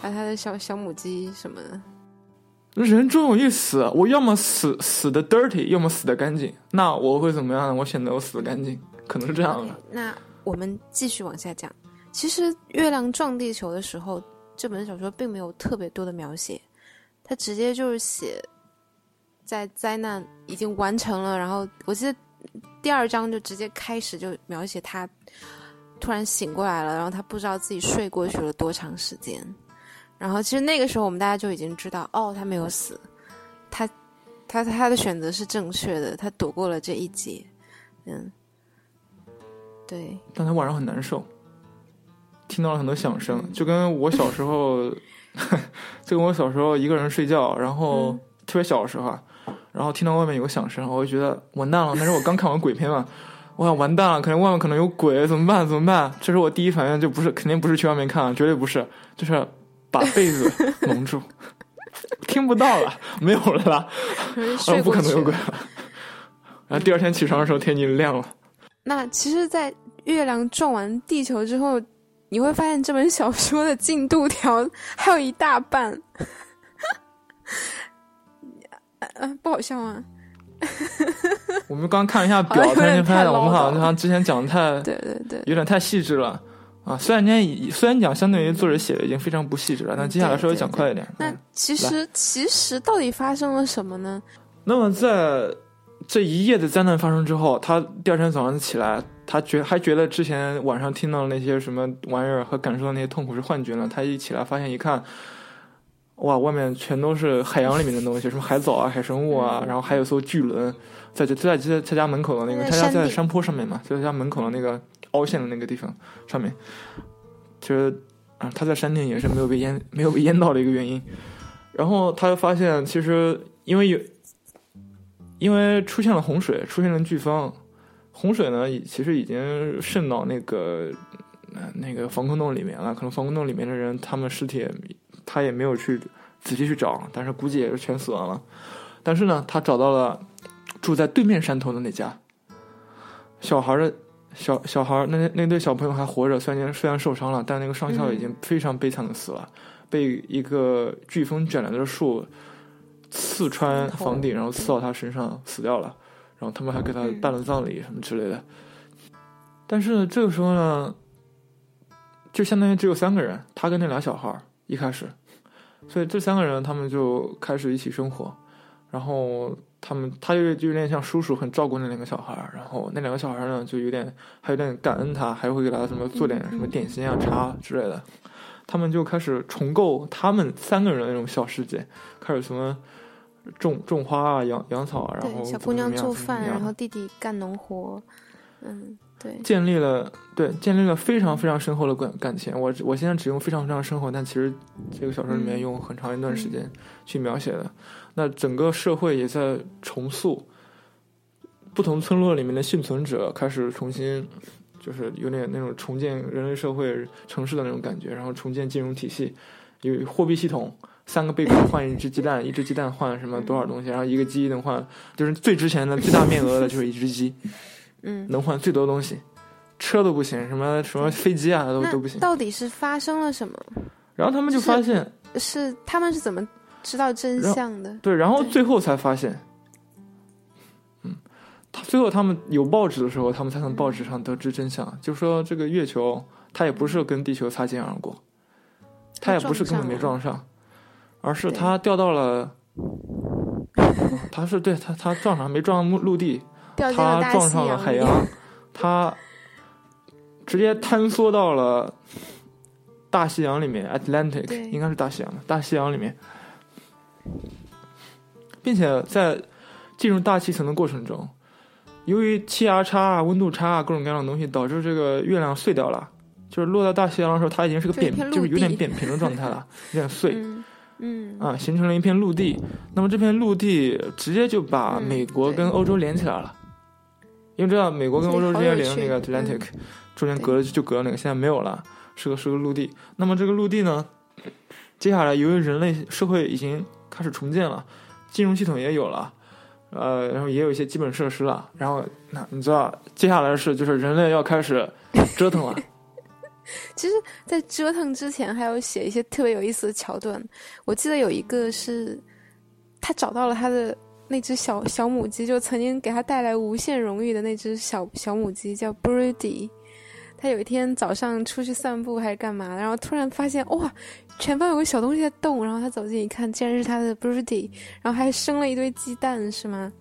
Speaker 2: 把他的小小母鸡什么的。
Speaker 1: 人终有一死，我要么死死的 dirty，要么死的干净。那我会怎么样呢？我选择我死的干净，可能是这样的。
Speaker 2: 那我们继续往下讲。其实月亮撞地球的时候，这本小说并没有特别多的描写，它直接就是写在灾难已经完成了，然后我记得第二章就直接开始就描写他突然醒过来了，然后他不知道自己睡过去了多长时间。然后，其实那个时候我们大家就已经知道，哦，他没有死，他，他他的选择是正确的，他躲过了这一劫，嗯，对。
Speaker 1: 但他晚上很难受，听到了很多响声，就跟我小时候，就跟我小时候一个人睡觉，然后特别小的时候，然后听到外面有响声，我就觉得完蛋了。那是我刚看完鬼片嘛，我想完蛋了，可能外面可能有鬼，怎么办？怎么办？这时候我第一反应就不是，肯定不是去外面看，绝对不是，就是。把被子蒙住，听不到了，没有了啦，不可能有鬼了。然后第二天起床的时候，天已经亮了。
Speaker 2: 那其实，在月亮撞完地球之后，你会发现这本小说的进度条还有一大半。嗯，不好笑吗？
Speaker 1: 我们刚看了一下表，突然间发现我们好像之前讲的太
Speaker 2: 对对对，
Speaker 1: 有点太细致了。啊，虽然今天虽然讲相对于作者写的已经非常不细致了，但接下来稍微讲快一点。
Speaker 2: 那其实其实到底发生了什么呢？
Speaker 1: 那么在这一夜的灾难发生之后，他第二天早上起来，他觉还觉得之前晚上听到的那些什么玩意儿和感受到那些痛苦是幻觉了。他一起来发现一看，哇，外面全都是海洋里面的东西，什么海藻啊、海生物啊，然后还有艘巨轮，在就在在他家门口的那个，他家在山坡上面嘛，在他家门口的那个。凹陷的那个地方上面，其实啊，他在山顶也是没有被淹，没有被淹到的一个原因。然后他又发现，其实因为有，因为出现了洪水，出现了飓风，洪水呢，其实已经渗到那个那个防空洞里面了。可能防空洞里面的人，他们尸体他也没有去仔细去找，但是估计也是全死亡了。但是呢，他找到了住在对面山头的那家小孩的。小小孩那那对小朋友还活着，虽然虽然受伤了，但那个上校已经非常悲惨的死了，被一个飓风卷来的树刺穿房顶，然后刺到他身上死掉了。然后他们还给他办了葬礼什么之类的。但是这个时候呢，就相当于只有三个人，他跟那俩小孩一开始，所以这三个人他们就开始一起生活，然后。他们，他就就有点像叔叔，很照顾那两个小孩儿。然后那两个小孩儿呢，就有点还有点感恩他，还会给他什么做点什么点心啊、茶之类的。他们就开始重构他们三个人的那种小世界，开始什么种种花啊、养养草啊，然后
Speaker 2: 小姑娘做饭，然后弟弟干农活，嗯，对，
Speaker 1: 建立了对建立了非常非常深厚的感感情。我我现在只用非常非常深厚，但其实这个小说里面用很长一段时间去描写的。那整个社会也在重塑，不同村落里面的幸存者开始重新，就是有点那种重建人类社会、城市的那种感觉，然后重建金融体系，有货币系统，三个贝壳换一只鸡蛋，一只鸡蛋换什么多少东西，然后一个鸡能换，就是最值钱的、最大面额的就是一只鸡，
Speaker 2: 嗯，
Speaker 1: 能换最多东西，车都不行，什么什么飞机啊都都不行。
Speaker 2: 到底是发生了什么？
Speaker 1: 然后他们就发现，
Speaker 2: 是他们是怎么？知道真相的
Speaker 1: 对，然后最后才发现，嗯，他最后他们有报纸的时候，他们才从报纸上得知真相，就说这个月球它也不是跟地球擦肩而过，它也不是根本没撞上，而是它掉到了，它是对它它撞上没撞陆陆地，它撞上了海洋，它直接坍缩到了大西洋里面，Atlantic 应该是大西洋，大西洋里面，并且在进入大气层的过程中，由于气压差啊、温度差啊各种各样的东西，导致这个月亮碎掉了。就是落到大西洋的时候，它已经是个扁，
Speaker 2: 就
Speaker 1: 是有点扁平的状态了，有点碎。
Speaker 2: 嗯嗯
Speaker 1: 啊，形成了一片陆地。那么这片陆地直接就把
Speaker 2: 嗯
Speaker 1: 美国跟欧洲连起来了，因为知道美国跟欧洲之间连的那个 Atlantic，、中间隔了就隔了那个，现在没有了，是个是个陆地。那么这个陆地呢，接下来由于人类社会已经开始重建了，金融系统也有了。呃，然后也有一些基本设施了，然后那你知道接下来的事就是人类要开始折腾了，
Speaker 2: 其实，在折腾之前，还有写一些特别有意思的桥段。我记得有一个是，他找到了他的那只小小母鸡，就曾经给他带来无限荣誉的那只小小母鸡，叫 Broody。他有一天早上出去散步还是干嘛，然后突然发现哇，前方有个小东西在动，然后他走近一看，竟然是他的 Broody，然后还生了一堆鸡蛋，是吗？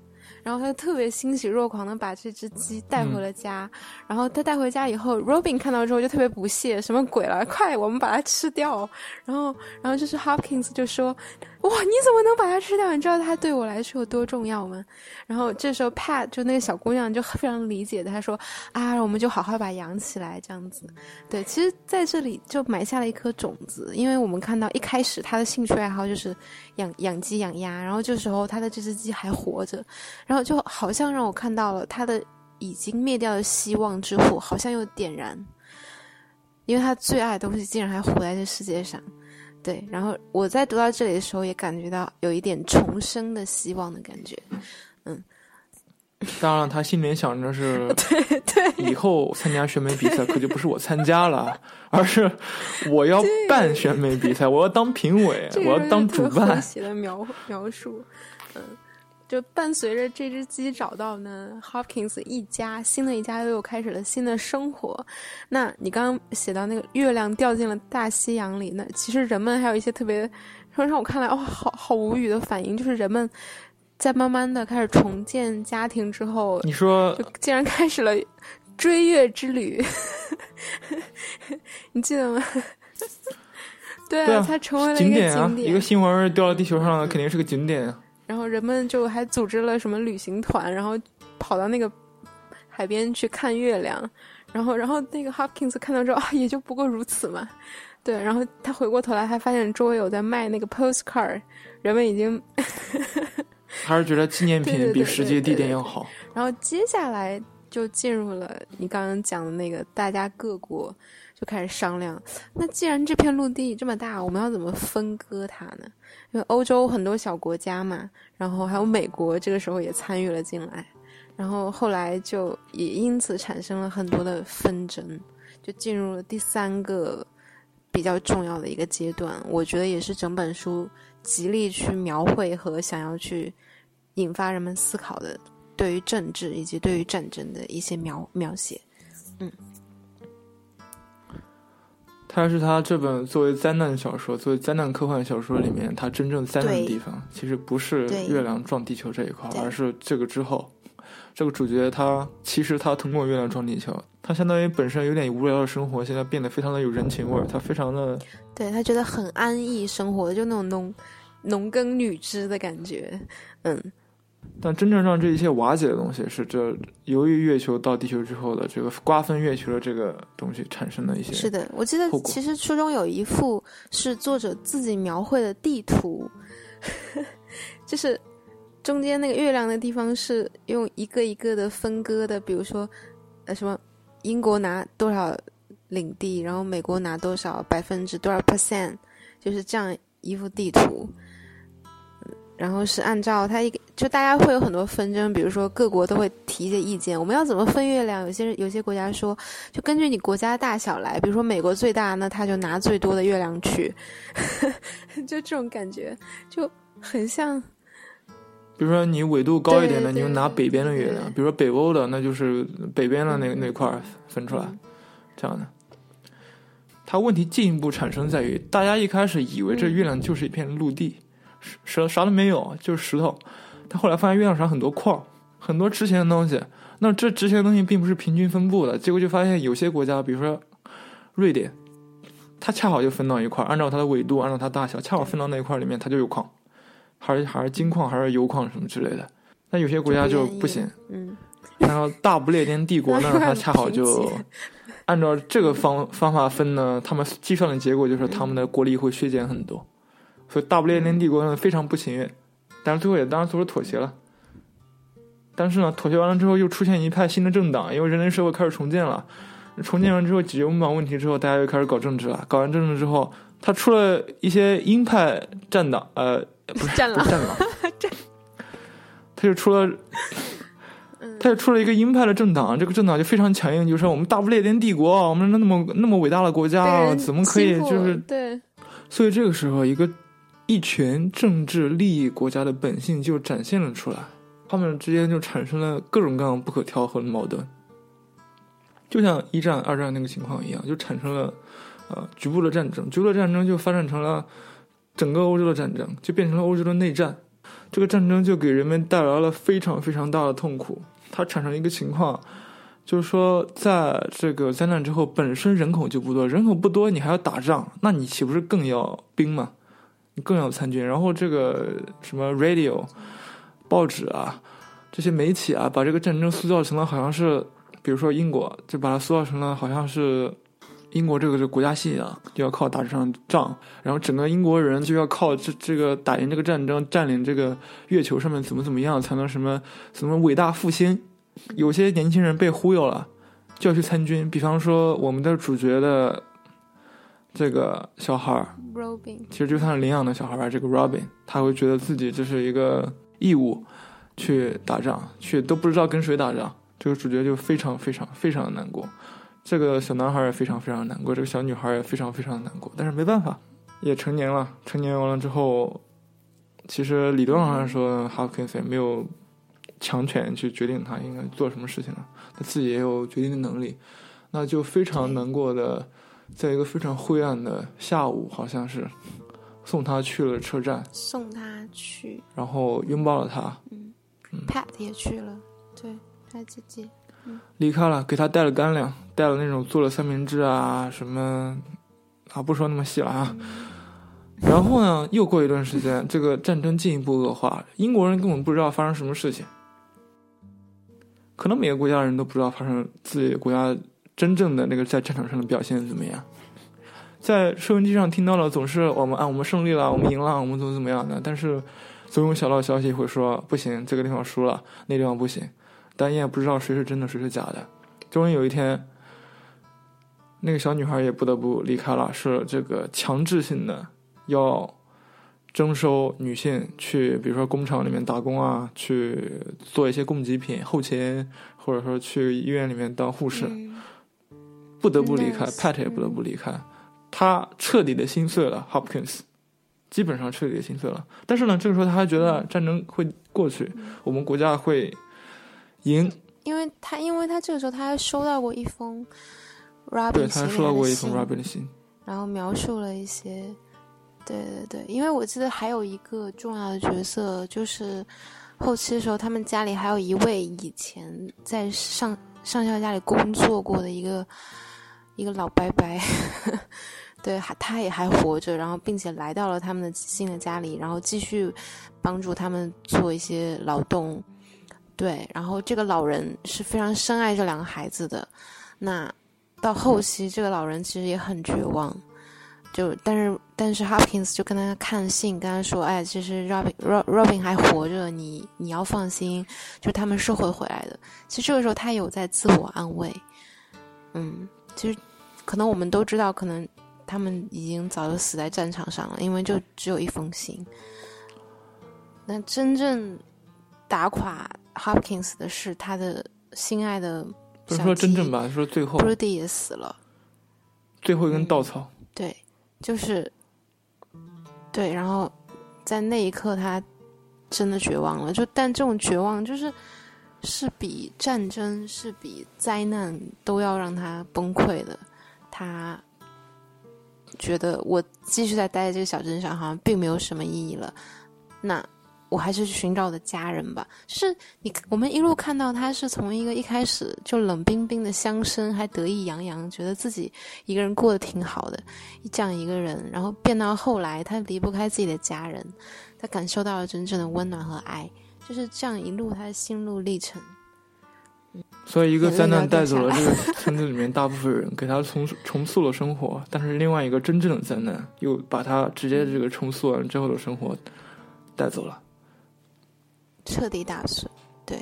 Speaker 2: 然后他就特别欣喜若狂的把这只鸡带回了家，然后他带回家以后，Robin 看到之后就特别不屑，什么鬼了？快，我们把它吃掉！然后，然后就是 Hopkins 就说：“哇，你怎么能把它吃掉？你知道它对我来说有多重要吗？”然后这时候 Pat 就那个小姑娘就非常理解的，她说：“啊，我们就好好把它养起来，这样子。”对，其实在这里就埋下了一颗种子，因为我们看到一开始他的兴趣爱好就是养养鸡养鸭，然后这时候他的这只鸡还活着，然后就好像让我看到了他的已经灭掉的希望之火，好像又点燃，因为他最爱的东西竟然还活在这世界上。对，然后我在读到这里的时候，也感觉到有一点重生的希望的感觉。
Speaker 1: 嗯 当然了，他心里想着是
Speaker 2: 对对，
Speaker 1: 以后参加选美比赛，可就不是我参加了，而是我要办选美比赛，我要当评委，我要当主办。
Speaker 2: 写的描描述，嗯，就伴随着这只鸡找到呢，Hopkins 一家新的一家又开始了新的生活。那你刚刚写到那个月亮掉进了大西洋里，那其实人们还有一些特别让让我看来哇、好好无语的反应，就是人们在慢慢的开始重建家庭之后，
Speaker 1: 你说
Speaker 2: 就竟然开始了追月之旅，你记得吗？对啊，它成为了一个
Speaker 1: 景点啊，一个新玩意儿掉到地球上了，肯定是个景点啊。
Speaker 2: 然后人们就还组织了什么旅行团，然后跑到那个海边去看月亮，然后然后那个 Hopkins 看到之后 啊，也就不过如此嘛。对，然后他回过头来，还发现周围有在卖那个 postcard，人们已经，
Speaker 1: 还是觉得纪念品比实际地点要好。
Speaker 2: 然后接下来就进入了你刚刚讲的那个，大家各国就开始商量，那既然这片陆地这么大，我们要怎么分割它呢？因为欧洲很多小国家嘛，然后还有美国，这个时候也参与了进来，然后后来就也因此产生了很多的纷争，就进入了第三个比较重要的一个阶段。我觉得也是整本书极力去描绘和想要去引发人们思考的对于政治以及对于战争的一些描描写。
Speaker 1: 嗯它是他这本作为灾难小说、作为灾难科幻小说里面，它真正灾难的地方，其实不是月亮撞地球这一块，
Speaker 2: 对
Speaker 1: 而是这个之后，这个主角他其实他通过月亮撞地球，他相当于本身有点无聊的生活，现在变得非常的有人情味儿，他非常的
Speaker 2: 对他觉得很安逸生活，就那种农农耕女织的感觉。嗯，
Speaker 1: 但真正让这一切瓦解的东西，是这由于月球到地球之后的这个瓜分月球的这个东西产生的一些。
Speaker 2: 是的，我记得其实书中有一幅是作者自己描绘的地图，就是中间那个月亮的地方是用一个一个的分割的，比如说呃什么英国拿多少领地，然后美国拿多少百分之多少 percent，就是这样一幅地图。然后是按照它一个，就大家会有很多纷争，比如说各国都会提一些意见，我们要怎么分月亮？有些人有些国家说，就根据你国家大小来，比如说美国最大，那他就拿最多的月亮去，就这种感觉，就很像
Speaker 1: 比如说你纬度高一点的，你就拿北边的月亮；比如说北欧的，那就是北边的那
Speaker 2: 嗯
Speaker 1: 那块儿分出来，
Speaker 2: 嗯
Speaker 1: 这样的。它问题进一步产生在于，大家一开始以为这
Speaker 2: 嗯
Speaker 1: 月亮就是一片陆地，啥啥都没有，就是石头。他后来发现月亮上很多矿，很多值钱的东西。那这值钱的东西并不是平均分布的，结果就发现有些国家，比如说瑞典，它恰好就分到一块，按照它的纬度，按照它大小，恰好分到那一块里面，它就有矿，还是还是金矿，还是油矿什么之类的。那有些国家就不行，
Speaker 2: 嗯，
Speaker 1: 然后大不列颠帝国呢，它恰好就按照这个方方法分呢，他们计算的结果就是他们的国力会削减很多，所以大不列颠帝国呢非常不情愿，但是最后也当然做出妥协了。但是呢，妥协完了之后，又出现一派新的政党，因为人类社会开始重建了。重建完之后，解决温饱问题之后，大家又开始搞政治了。搞完政治之后，他出了一些鹰派战党，呃，不是
Speaker 2: 战狼，
Speaker 1: 战狼，他就出了，他就出了一个鹰派的政党。这个政党就非常强硬，就说我们大不列颠帝国，我们那么那么伟大的国家，怎么可以就是
Speaker 2: 对？
Speaker 1: 所以这个时候，一个一群政治利益国家的本性就展现了出来。他们之间就产生了各种各样不可调和的矛盾，就像一战、二战那个情况一样，就产生了呃局部的战争，局部的战争就发展成了整个欧洲的战争，就变成了欧洲的内战。这个战争就给人们带来了非常非常大的痛苦。它产生一个情况，就是说，在这个灾难之后，本身人口就不多，人口不多，你还要打仗，那你岂不是更要兵吗？更要参军。然后这个什么 radio。报纸啊，这些媒体啊，把这个战争塑造成了好像是，比如说英国，就把它塑造成了好像是英国这个是国家信仰，就要靠打这场仗，然后整个英国人就要靠这这个打赢这个战争，占领这个月球上面怎么怎么样才能什么什么伟大复兴。有些年轻人被忽悠了，就要去参军。比方说我们的主角的这个小孩
Speaker 2: ，Robin，
Speaker 1: 其实就算是领养的小孩吧，这个 Robin，他会觉得自己这是一个。义务去打仗，去都不知道跟谁打仗，这个主角就非常非常非常的难过。这个小男孩也非常非常难过，这个小女孩也非常非常难过。但是没办法，也成年了。成年完了之后，其实理论上来说，Hopkins 也没有强权去决定他应该做什么事情了，他自己也有决定的能力。那就非常难过的，在一个非常灰暗的下午，好像是。送他去了车站，
Speaker 2: 送他去，
Speaker 1: 然后拥抱了他。
Speaker 2: 嗯，Pat 也去了，对，Pat 姐姐，
Speaker 1: 离开了，给他带了干粮，带了那种做了三明治啊什么，啊不说那么细了啊。然后呢，又过一段时间，这个战争进一步恶化，英国人根本不知道发生什么事情，可能每个国家人都不知道发生自己国家真正的那个在战场上的表现怎么样。在收音机上听到了，总是我们啊，我们胜利了，我们赢了，我们怎么怎么样的。但是，总有小道消息会说不行，这个地方输了，那地方不行。但你也不知道谁是真的，谁是假的。终于有一天，那个小女孩也不得不离开了，是这个强制性的要征收女性去，比如说工厂里面打工啊，去做一些供给品后勤，或者说去医院里面当护士，不得不离开，Pat 也不得不离开。他彻底的心碎了，Hopkins，基本上彻底的心碎了。但是呢，这个时候他还觉得战争会过去，我们国家会赢。
Speaker 2: 因为他，因为他这个时候他还收到过一封 Robin
Speaker 1: 对他还收到过一封 Robin 的信，
Speaker 2: 然后描述了一些，对对对。因为我记得还有一个重要的角色，就是后期的时候，他们家里还有一位以前在上上校家里工作过的一个一个老伯伯。对，还他也还活着，然后并且来到了他们的新的家里，然后继续帮助他们做一些劳动。对，然后这个老人是非常深爱这两个孩子的。那到后期，这个老人其实也很绝望，就但是但是 Hopkins 就跟他看信，跟他说：“哎，其实 Robin Robin 还活着，你你要放心，就他们是会回来的。”其实这个时候他有在自我安慰。嗯，其实可能我们都知道，可能。他们已经早就死在战场上了，因为就只有一封信。那真正打垮 Hopkins 的是他的心爱的，
Speaker 1: 不是说真正吧，说最后
Speaker 2: Brody 也死了，
Speaker 1: 最后一根稻草。
Speaker 2: 对，就是对，然后在那一刻，他真的绝望了。就但这种绝望，就是是比战争、是比灾难都要让他崩溃的。他。觉得我继续在待在这个小镇上，好像并没有什么意义了。那我还是去寻找我的家人吧。就是你，我们一路看到他是从一个一开始就冷冰冰的乡绅，还得意洋洋，觉得自己一个人过得挺好的，这样一个人，然后变到后来，他离不开自己的家人，他感受到了真正的温暖和爱，就是这样一路他的心路历程。
Speaker 1: 所以，一个灾难带走了这个村子里面大部分人，给他重重塑了生活；但是，另外一个真正的灾难又把他直接这个重塑完之后的生活带走了，
Speaker 2: 彻底打碎。对，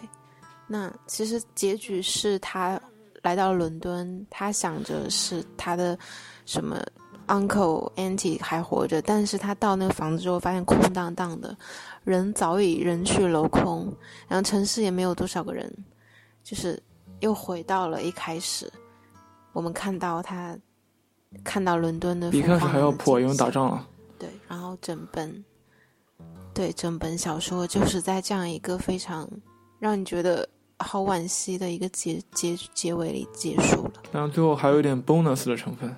Speaker 2: 那其实结局是他来到伦敦，他想着是他的什么 uncle auntie 还活着，但是他到那个房子之后，发现空荡荡的，人早已人去楼空，然后城市也没有多少个人，就是。又回到了一开始，我们看到他看到伦敦的。
Speaker 1: 一开始还要破，因为打仗了。
Speaker 2: 对，然后整本，对整本小说就是在这样一个非常让你觉得好惋惜的一个结结结尾里结束了。
Speaker 1: 然后最后还有一点 bonus 的成分。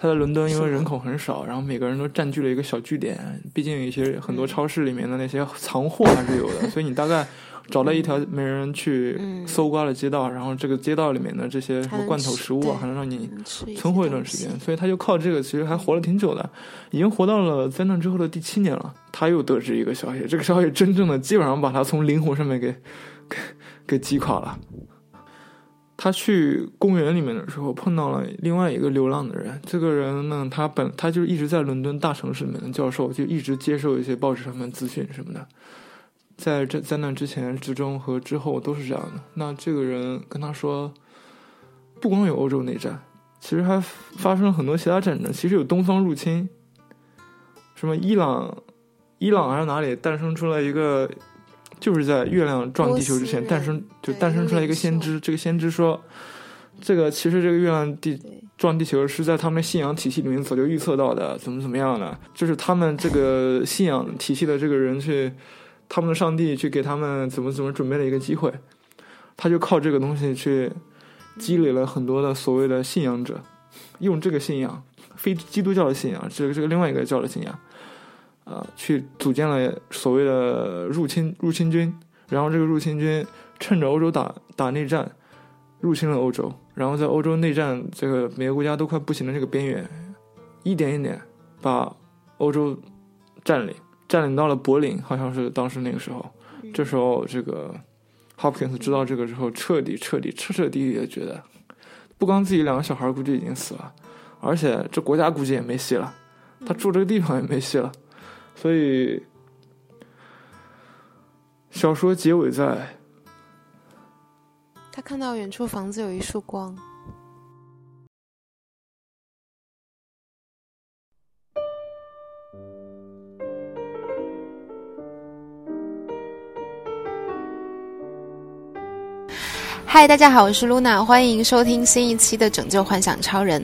Speaker 1: 他在伦敦，因为人口很少，然后每个人都占据了一个小据点。毕竟一些很多超市里面的那些藏货还是有的，所以你大概。找到一条没人去搜刮的街道，然后这个街道里面的这些什么罐头食物啊，还能让你存活一段时间，所以他就靠这个，其实还活了挺久的，已经活到了灾难之后的第七年了。他又得知一个消息，这个消息真正的基本上把他从灵魂上面给给给击垮了。他去公园里面的时候碰到了另外一个流浪的人，这个人呢，他本他就一直在伦敦大城市里面的教授，就一直接受一些报纸上面资讯什么的。在这灾难之前、之中和之后都是这样的。那这个人跟他说，不光有欧洲内战，其实还发生了很多其他战争。其实有东方入侵，什么伊朗、伊朗还是哪里诞生出来一个，就是在月亮撞地球之前诞生，就诞生出来一个先知。这个先知说，这个其实这个月亮地撞地球是在他们的信仰体系里面早就预测到的，怎么怎么样的，就是他们这个信仰体系的这个人去。他们的上帝去给他们怎么怎么准备了一个机会，他就靠这个东西去积累了很多的所谓的信仰者，用这个信仰，非基督教的信仰，这个这个另外一个教的信仰，啊，去组建了所谓的入侵入侵军，然后这个入侵军趁着欧洲打打内战，入侵了欧洲，然后在欧洲内战这个每个国家都快不行的这个边缘，一点一点把欧洲占领。占领到了柏林，好像是当时那个时候。这时候，这个 Hopkins 知道这个之后，彻底、彻底、彻彻底底的觉得，不光自己两个小孩估计已经死了，而且这国家估计也没戏了，他住这个地方也没戏了。所以，小说结尾在，
Speaker 2: 他看到远处房子有一束光。嗨，大家好，我是 Luna，欢迎收听新一期的《拯救幻想超人》。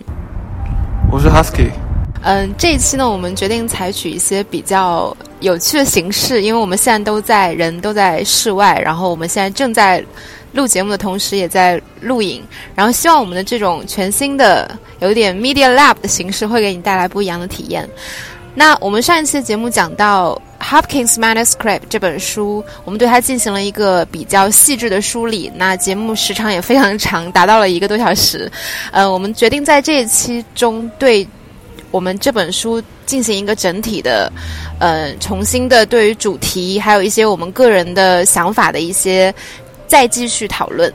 Speaker 1: 我是 Husky。
Speaker 2: 嗯，这一期呢，我们决定采取一些比较有趣的形式，因为我们现在都在人都在室外，然后我们现在正在录节目的同时，也在录影，然后希望我们的这种全新的有点 Media Lab 的形式，会给你带来不一样的体验。那我们上一期节目讲到。Hopkins Manuscript 这本书，我们对它进行了一个比较细致的梳理。那节目时长也非常长，达到了一个多小时。呃，我们决定在这一期中，对我们这本书进行一个整体的，呃，重新的对于主题，还有一些我们个人的想法的一些再继续讨论。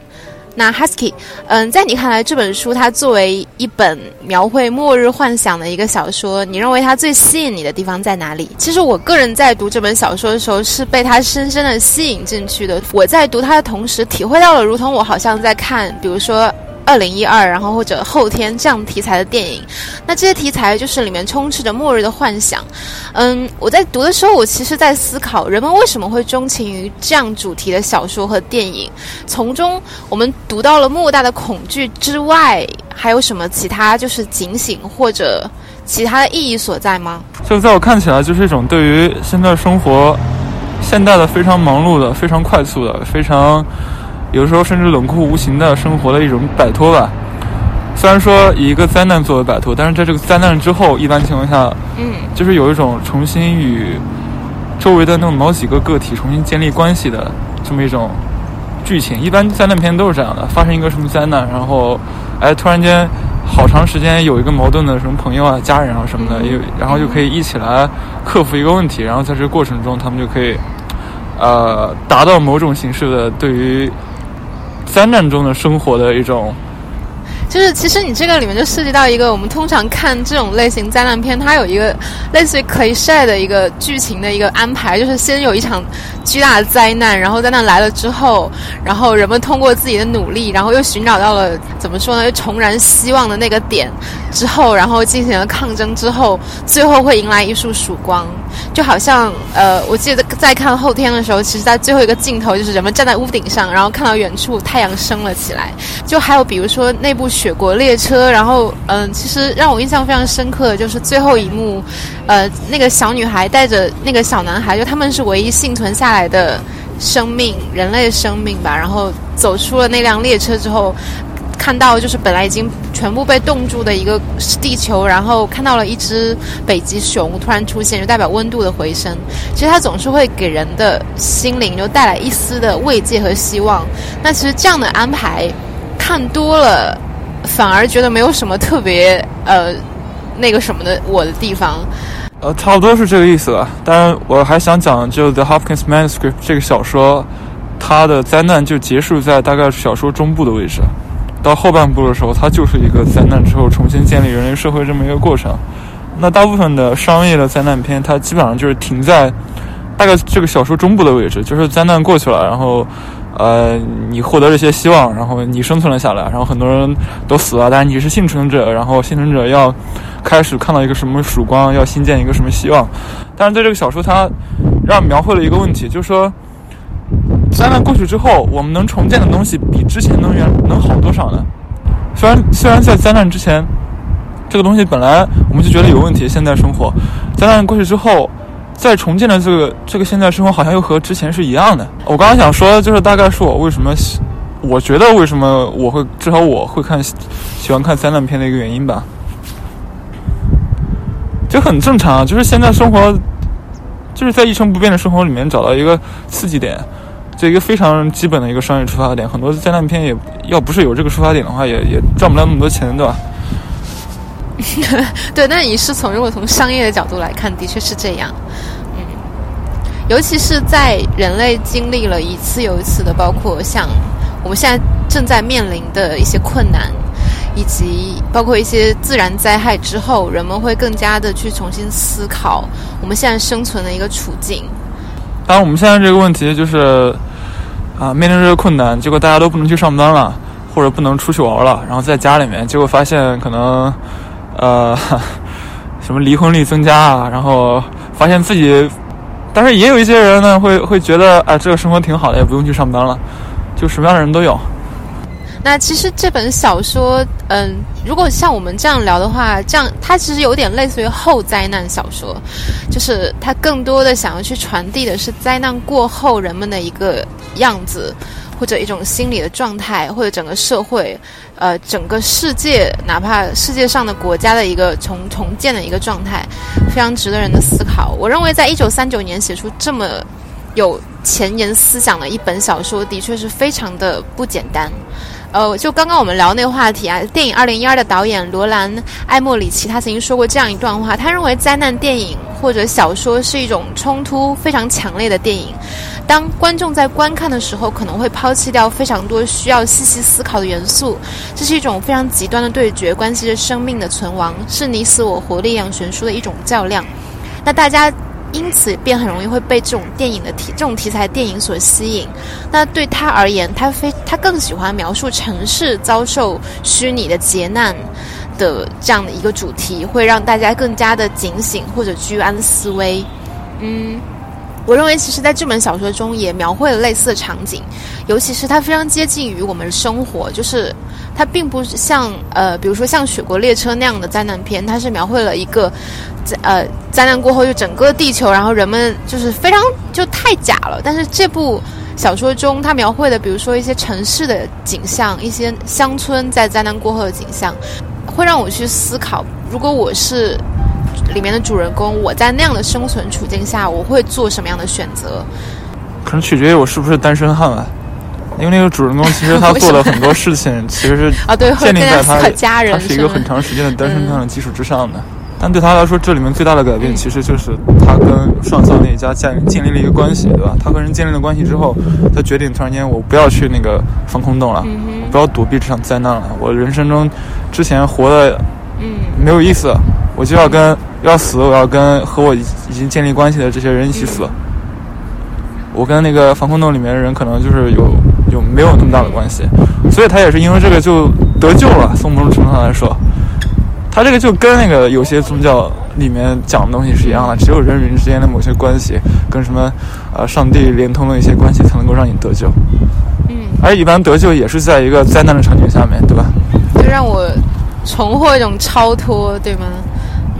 Speaker 2: 那 Husky，嗯，在你看来，这本书它作为一本描绘末日幻想的一个小说，你认为它最吸引你的地方在哪里？其实我个人在读这本小说的时候，是被它深深的吸引进去的。我在读它的同时，体会到了，如同我好像在看，比如说。二零一二，然后或者后天这样题材的电影，那这些题材就是里面充斥着末日的幻想。嗯，我在读的时候，我其实在思考，人们为什么会钟情于这样主题的小说和电影？从中我们读到了莫大的恐惧之外，还有什么其他就是警醒或者其他的意义所在吗？
Speaker 1: 就在我看起来，就是一种对于现在生活、现代的非常忙碌的、非常快速的、非常。有时候甚至冷酷无情的生活的一种摆脱吧。虽然说以一个灾难作为摆脱，但是在这个灾难之后，一般情况下，
Speaker 2: 嗯，
Speaker 1: 就是有一种重新与周围的那种某几个个体重新建立关系的这么一种剧情。一般灾难片都是这样的，发生一个什么灾难，然后哎，突然间好长时间有一个矛盾的什么朋友啊、家人啊什么的，又然后就可以一起来克服一个问题，然后在这个过程中，他们就可以呃达到某种形式的对于灾难中的生活的一种。
Speaker 2: 就是其实你这个里面就涉及到一个我们通常看这种类型灾难片，它有一个类似于可以晒的一个剧情的一个安排，就是先有一场巨大的灾难，然后灾难来了之后，然后人们通过自己的努力，然后又寻找到了怎么说呢，又重燃希望的那个点之后，然后进行了抗争之后，最后会迎来一束曙光。就好像呃，我记得在看后天的时候，其实在最后一个镜头就是人们站在屋顶上，然后看到远处太阳升了起来。就还有比如说那部《雪国列车》，然后嗯，其实让我印象非常深刻的就是最后一幕，呃，那个小女孩带着那个小男孩，就他们是唯一幸存下来的生命，人类生命吧，然后走出了那辆列车之后。看到就是本来已经全部被冻住的一个地球，然后看到了一只北极熊突然出现，就代表温度的回升。其实它总是会给人的心灵就带来一丝的慰藉和希望。那其实这样的安排看多了，反而觉得没有什么特别呃那个什么的我的地方。
Speaker 1: 呃，差不多是这个意思吧。当然，我还想讲，就《The Hopkins Manuscript》这个小说，它的灾难就结束在大概小说中部的位置。到后半部的时候，它就是一个灾难之后重新建立人类社会这么一个过程。那大部分的商业的灾难片，它基本上就是停在大概这个小说中部的位置，就是灾难过去了，然后呃，你获得了一些希望，然后你生存了下来，然后很多人都死了，但是你是幸存者，然后幸存者要开始看到一个什么曙光，要新建一个什么希望。但是在这个小说，它让描绘了一个问题，就是说。灾难过去之后，我们能重建的东西比之前能源能好多少呢？虽然虽然在灾难之前，这个东西本来我们就觉得有问题，现在生活，灾难过去之后，再重建的这个这个现在生活好像又和之前是一样的。我刚刚想说，就是大概是我为什么，我觉得为什么我会至少我会看喜欢看灾难片的一个原因吧，就很正常，就是现在生活就是在一成不变的生活里面找到一个刺激点。这一个非常基本的一个商业出发点，很多灾难片也要不是有这个出发点的话，也也赚不了那么多钱，对吧？
Speaker 2: 对，那你是从如果从商业的角度来看，的确是这样。嗯，尤其是在人类经历了一次又一次的，包括像我们现在正在面临的一些困难，以及包括一些自然灾害之后，人们会更加的去重新思考我们现在生存的一个处境。
Speaker 1: 当然，我们现在这个问题就是。啊，面临这个困难，结果大家都不能去上班了，或者不能出去玩了，然后在家里面，结果发现可能，呃，什么离婚率增加啊，然后发现自己，但是也有一些人呢，会会觉得，哎，这个生活挺好的，也不用去上班了，就什么样的人都有。
Speaker 2: 那其实这本小说，嗯，如果像我们这样聊的话，这样它其实有点类似于后灾难小说，就是它更多的想要去传递的是灾难过后人们的一个样子，或者一种心理的状态，或者整个社会，呃，整个世界，哪怕世界上的国家的一个重重建的一个状态，非常值得人的思考。我认为，在一九三九年写出这么有前沿思想的一本小说，的确是非常的不简单。呃，就刚刚我们聊那个话题啊，电影《二零一二》的导演罗兰·艾莫里奇，他曾经说过这样一段话，他认为灾难电影或者小说是一种冲突非常强烈的电影。当观众在观看的时候，可能会抛弃掉非常多需要细细思考的元素，这是一种非常极端的对决，关系着生命的存亡，是你死我活、力量悬殊的一种较量。那大家。因此，便很容易会被这种电影的题、这种题材电影所吸引。那对他而言，他非他更喜欢描述城市遭受虚拟的劫难的这样的一个主题，会让大家更加的警醒或者居安思危。嗯。我认为，其实在这本小说中也描绘了类似的场景，尤其是它非常接近于我们生活，就是它并不像呃，比如说像《雪国列车》那样的灾难片，它是描绘了一个灾呃灾难过后就整个地球，然后人们就是非常就太假了。但是这部小说中它描绘的，比如说一些城市的景象，一些乡村在灾难过后的景象，会让我去思考，如果我是里面的主人公，我在那样的生存处境下，我会做什么样的选择？
Speaker 1: 可能取决于我是不是单身汉吧。因为那个主人公其实他做了很多事情，其实是
Speaker 2: 啊，对，
Speaker 1: 建立在他
Speaker 2: 家人
Speaker 1: 他是一个很长时间的单身汉的基础之上的。但对他来说，这里面最大的改变其实就是他跟上校那一家建建立了一个关系，对吧？他和人建立了关系之后，他决定突然间我不要去那个防空洞了，不要躲避这场灾难了。我人生中之前活的没有意思，我就要跟要死，我要跟和我已经建立关系的这些人一起死。我跟那个防空洞里面的人可能就是有有没有那么大的关系，所以他也是因为这个就得救了。从某种程度上来说。他这个就跟那个有些宗教里面讲的东西是一样的，只有人与人之间的某些关系，跟什么，呃，上帝连通的一些关系，才能够让你得救。
Speaker 2: 嗯。
Speaker 1: 而一般得救也是在一个灾难的场景下面对吧？
Speaker 2: 就让我重获一种超脱，对吗？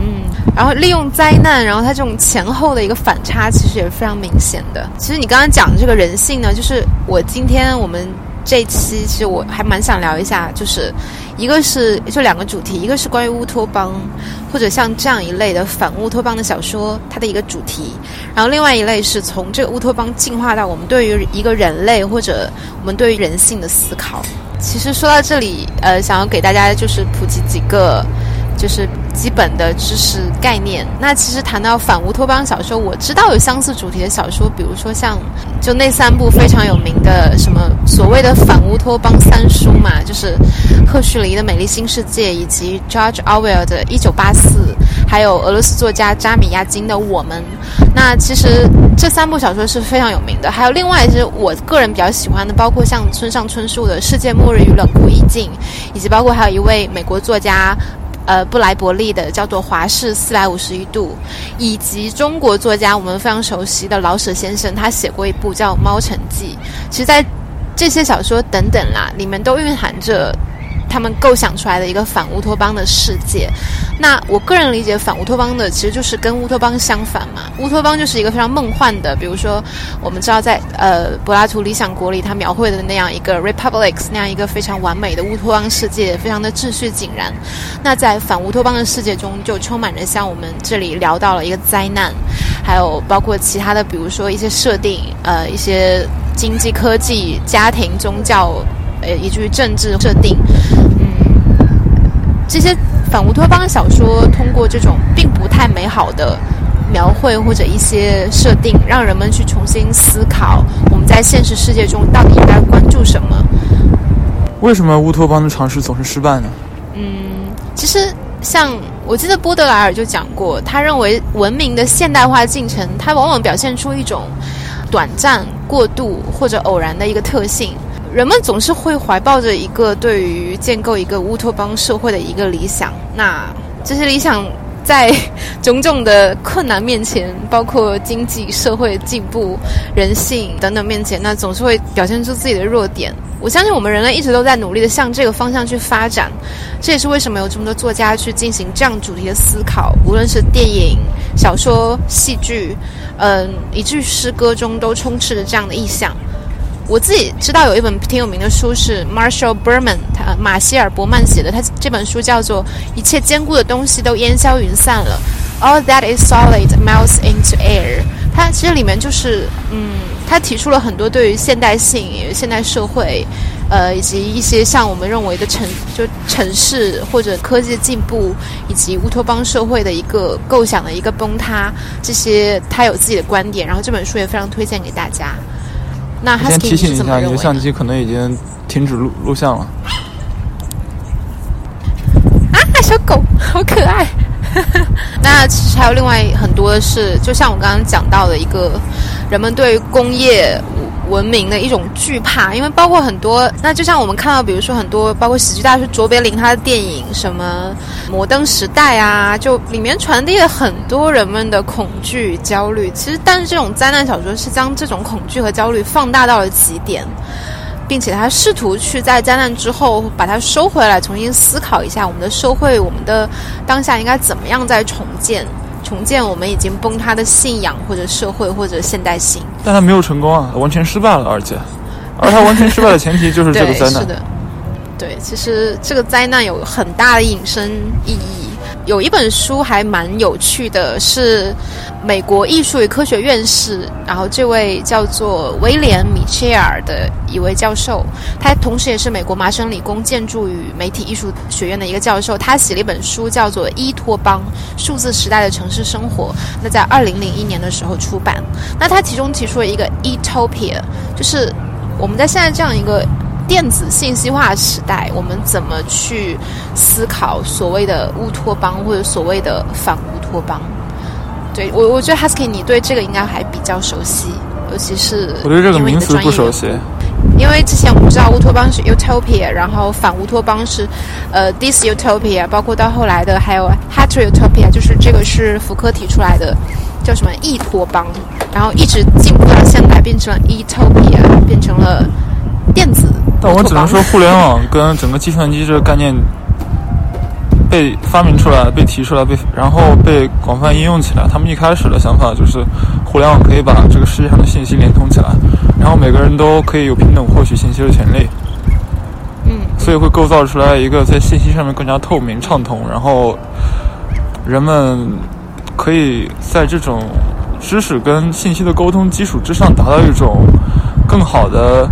Speaker 2: 嗯。然后利用灾难，然后它这种前后的一个反差，其实也是非常明显的。其实你刚刚讲的这个人性呢，就是我今天我们。这期其实我还蛮想聊一下，就是一个是就两个主题，一个是关于乌托邦或者像这样一类的反乌托邦的小说，它的一个主题；然后另外一类是从这个乌托邦进化到我们对于一个人类或者我们对于人性的思考。其实说到这里，呃，想要给大家就是普及几个。就是基本的知识概念。那其实谈到反乌托邦小说，我知道有相似主题的小说，比如说像就那三部非常有名的什么所谓的反乌托邦三书嘛，就是赫胥黎的《美丽新世界》，以及 George Orwell 的《一九八四》，还有俄罗斯作家扎米亚金的《我们》。那其实这三部小说是非常有名的。还有另外一些我个人比较喜欢的，包括像村上春树的《世界末日与冷酷意境》，以及包括还有一位美国作家。呃，布莱伯利的叫做《华氏四百五十一度》，以及中国作家我们非常熟悉的老舍先生，他写过一部叫《猫城记》。其实，在这些小说等等啦，里面都蕴含着。他们构想出来的一个反乌托邦的世界，那我个人理解反乌托邦的其实就是跟乌托邦相反嘛。乌托邦就是一个非常梦幻的，比如说我们知道在呃柏拉图《理想国》里，他描绘的那样一个 republics 那样一个非常完美的乌托邦世界，非常的秩序井然。那在反乌托邦的世界中，就充满着像我们这里聊到了一个灾难，还有包括其他的，比如说一些设定，呃，一些经济、科技、家庭、宗教。呃，以至于政治设定，嗯，这些反乌托邦小说通过这种并不太美好的描绘或者一些设定，让人们去重新思考我们在现实世界中到底应该关注什么。
Speaker 1: 为什么乌托邦的尝试总是失败呢？
Speaker 2: 嗯，其实像我记得波德莱尔就讲过，他认为文明的现代化进程，它往往表现出一种短暂、过度或者偶然的一个特性。人们总是会怀抱着一个对于建构一个乌托邦社会的一个理想，那这些理想在种种的困难面前，包括经济社会进步、人性等等面前，那总是会表现出自己的弱点。我相信我们人类一直都在努力的向这个方向去发展，这也是为什么有这么多作家去进行这样主题的思考，无论是电影、小说、戏剧，嗯，以至于诗歌中都充斥着这样的意象。我自己知道有一本挺有名的书是 Marshall Berman 他马歇尔伯曼写的，他这本书叫做《一切坚固的东西都烟消云散了》，All that is solid melts into air。它其实里面就是，嗯，他提出了很多对于现代性、现代社会，呃，以及一些像我们认为的城就城市或者科技进步以及乌托邦社会的一个构想的一个崩塌，这些他有自己的观点，然后这本书也非常推荐给大家。那
Speaker 1: 先提醒一下，你的相机可能已经停止录录像了。
Speaker 2: 啊，小狗好可爱。那其实还有另外很多是，就像我刚刚讲到的一个，人们对工业。文明的一种惧怕，因为包括很多，那就像我们看到，比如说很多，包括喜剧大师卓别林他的电影，什么《摩登时代》啊，就里面传递了很多人们的恐惧与、焦虑。其实，但是这种灾难小说是将这种恐惧和焦虑放大到了极点，并且他试图去在灾难之后把它收回来，重新思考一下我们的社会、我们的当下应该怎么样再重建。重建我们已经崩塌的信仰或者社会或者现代性。
Speaker 1: 但他没有成功啊，完全失败了，而且，而他完全失败的前提就是这个灾难。
Speaker 2: 是的，对，其实这个灾难有很大的引申意义。有一本书还蛮有趣的，是美国艺术与科学院士，然后这位叫做威廉米切尔的一位教授，他同时也是美国麻省理工建筑与媒体艺术学院的一个教授。他写了一本书叫做《伊托邦：数字时代的城市生活》，那在二零零一年的时候出版。那他其中提出了一个 “Etopia”，就是我们在现在这样一个。电子信息化时代，我们怎么去思考所谓的乌托邦或者所谓的反乌托邦？对我，我觉得 Husky，你对这个应该还比较熟悉，尤其是
Speaker 1: 我对这个名词不熟悉。
Speaker 2: 因为之前我们知道乌托邦是 utopia，然后反乌托邦是呃 disutopia，包括到后来的还有 heterotopia，就是这个是福柯提出来的，叫什么异托邦，然后一直进步到现在变成了 etopia，变成了电子。
Speaker 1: 但我只能说，互联网跟整个计算机这个概念被发明出来、被提出来、被然后被广泛应用起来。他们一开始的想法就是，互联网可以把这个世界上的信息连通起来，然后每个人都可以有平等获取信息的权利。
Speaker 2: 嗯。
Speaker 1: 所以会构造出来一个在信息上面更加透明、畅通，然后人们可以在这种知识跟信息的沟通基础之上，达到一种更好的。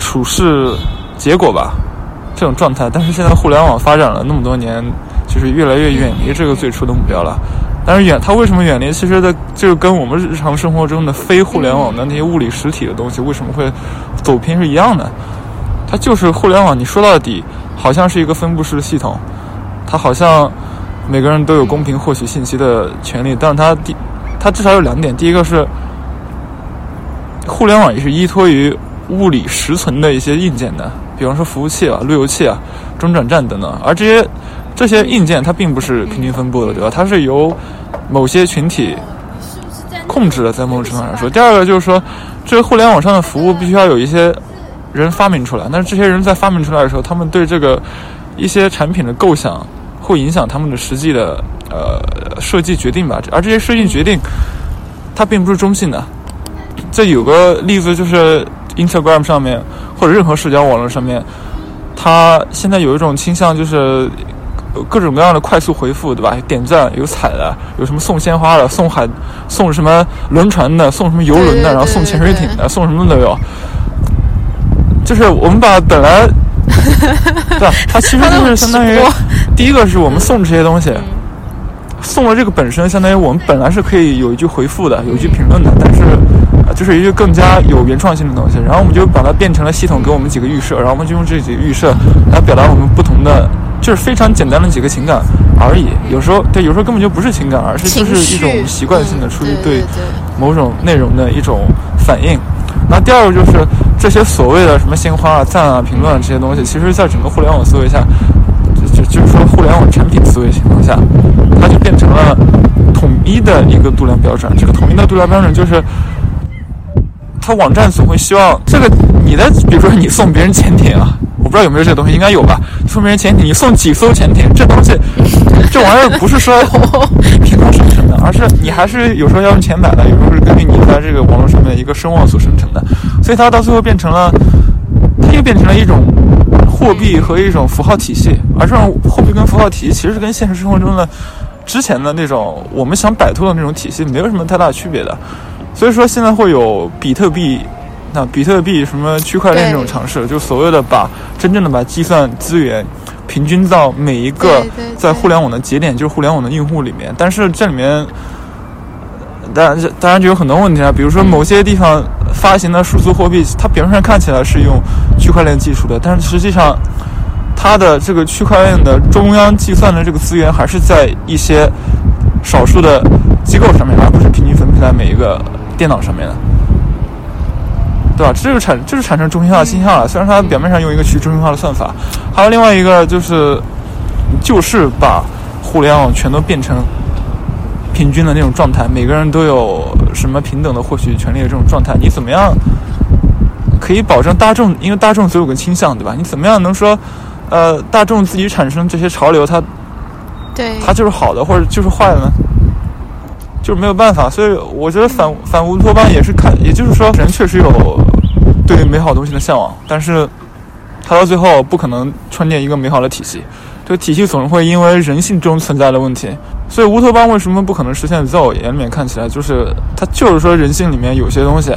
Speaker 1: 处事结果吧，这种状态。但是现在互联网发展了那么多年，就是越来越远离这个最初的目标了。但是远，它为什么远离？其实的就是跟我们日常生活中的非互联网的那些物理实体的东西为什么会走偏是一样的。它就是互联网，你说到底好像是一个分布式的系统，它好像每个人都有公平获取信息的权利。但是它第，它至少有两点：第一个是互联网也是依托于。物理实存的一些硬件的，比方说服务器啊、路由器啊、中转站等等，而这些这些硬件它并不是平均分布的，对吧？它是由某些群体控制的，在某种程度上说。第二个就是说，这个互联网上的服务必须要有一些人发明出来，但是这些人在发明出来的时候，他们对这个一些产品的构想会影响他们的实际的呃设计决定吧？而这些设计决定它并不是中性的。这有个例子就是。Instagram 上面或者任何社交网络上面，它现在有一种倾向，就是各种各样的快速回复，对吧？点赞、有彩的，有什么送鲜花的、送海、送什么轮船的、送什么游轮的，然后送潜水艇的、送什么都有。就是我们把本来，对吧？它其实就是相当于第一个是我们送这些东西，送了这个本身，相当于我们本来是可以有一句回复的，有一句评论的，但是。就是一个更加有原创性的东西，然后我们就把它变成了系统给我们几个预设，然后我们就用这几个预设来表达我们不同的，就是非常简单的几个情感而已。有时候对，有时候根本就不是情感，而是就是一种习惯性的出于对某种内容的一种反应。那第二个就是这些所谓的什么鲜花啊、赞啊、评论啊这些东西，其实在整个互联网思维下，就就是说互联网产品思维情况下，它就变成了统一的一个度量标准。这个统一的度量标准就是。他网站总会希望这个你的，比如说你送别人潜艇啊，我不知道有没有这个东西，应该有吧？送别人潜艇，你送几艘潜艇？这东西，这玩意儿不是说 凭空生成的，而是你还是有时候要用钱买的，有时候是根据你在这个网络上面一个声望所生成的。所以它到最后变成了，它又变成了一种货币和一种符号体系，而这种货币跟符号体系其实是跟现实生活中的之前的那种我们想摆脱的那种体系没有什么太大区别的。所以说，现在会有比特币，那比特币什么区块链这种尝试，就所谓的把真正的把计算资源平均到每一个在互联网的节点，就是互联网的用户里面。但是这里面，当然当然就有很多问题啊，比如说某些地方发行的数字货币，它表面上看起来是用区块链技术的，但是实际上它的这个区块链的中央计算的这个资源还是在一些少数的机构上面，而不是平均分配在每一个。电脑上面的，对吧？这就产就是产生中心化倾向了。虽然它表面上用一个去中心化的算法，还有另外一个就是，就是把互联网全都变成平均的那种状态，每个人都有什么平等的获取权利的这种状态。你怎么样可以保证大众？因为大众总有个倾向，对吧？你怎么样能说，呃，大众自己产生这些潮流，它
Speaker 2: 对
Speaker 1: 它就是好的，或者就是坏的呢？就是没有办法。所以我觉得反反乌托邦也是看，也就是说人确实有对美好东西的向往，但是他到最后不可能创建一个美好的体系，这个体系总是会因为人性中存在的问题。所以乌托邦为什么不可能实现？在我眼里面看起来，就是它就是说人性里面有些东西。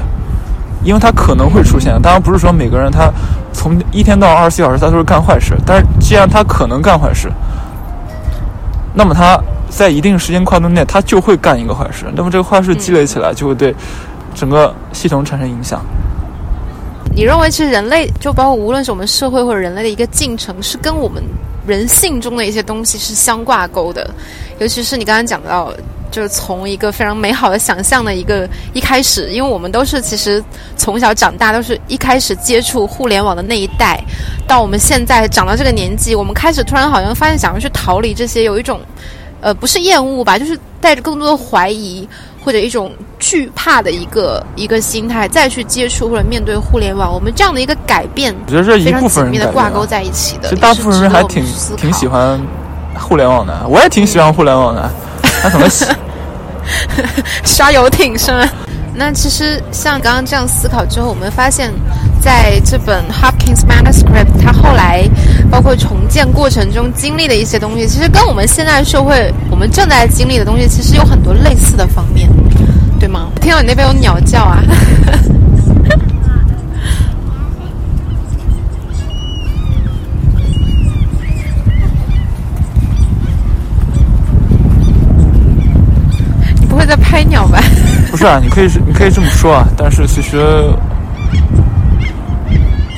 Speaker 1: 因为它可能会出现，当然不是说每个人他从一天到二十四小时他都是干坏事，但是既然他可能干坏事，那么他在一定时间跨度内他就会干一个坏事，那么这个坏事积累起来就会对整个系统产生影响。
Speaker 2: 你认为其实人类就包括无论是我们社会或者人类的一个进程，是跟我们人性中的一些东西是相挂钩的，尤其是你刚刚讲到。就是从一个非常美好的想象的一个一开始，因为我们都是其实从小长大，都是一开始接触互联网的那一代，到我们现在长到这个年纪，我们开始突然好像发现想要去逃离这些，有一种呃不是厌恶吧，就是带着更多的怀疑或者一种惧怕的一个一个心态再去接触或者面对互联网。我们这样的一个改变，
Speaker 1: 我觉得是一部分
Speaker 2: 人的挂钩在一起的，
Speaker 1: 其实大部分人还挺挺喜欢互联网的，我也挺喜欢互联网的。他怎么洗？
Speaker 2: 刷游艇是吗？那其实像刚刚这样思考之后，我们发现，在这本 Hopkins Manuscript，它后来包括重建过程中经历的一些东西，其实跟我们现在社会我们正在经历的东西，其实有很多类似的方面，对吗？听到你那边有鸟叫啊！你不会在拍鸟吧？
Speaker 1: 不是啊，你可以，你可以这么说啊。但是其实，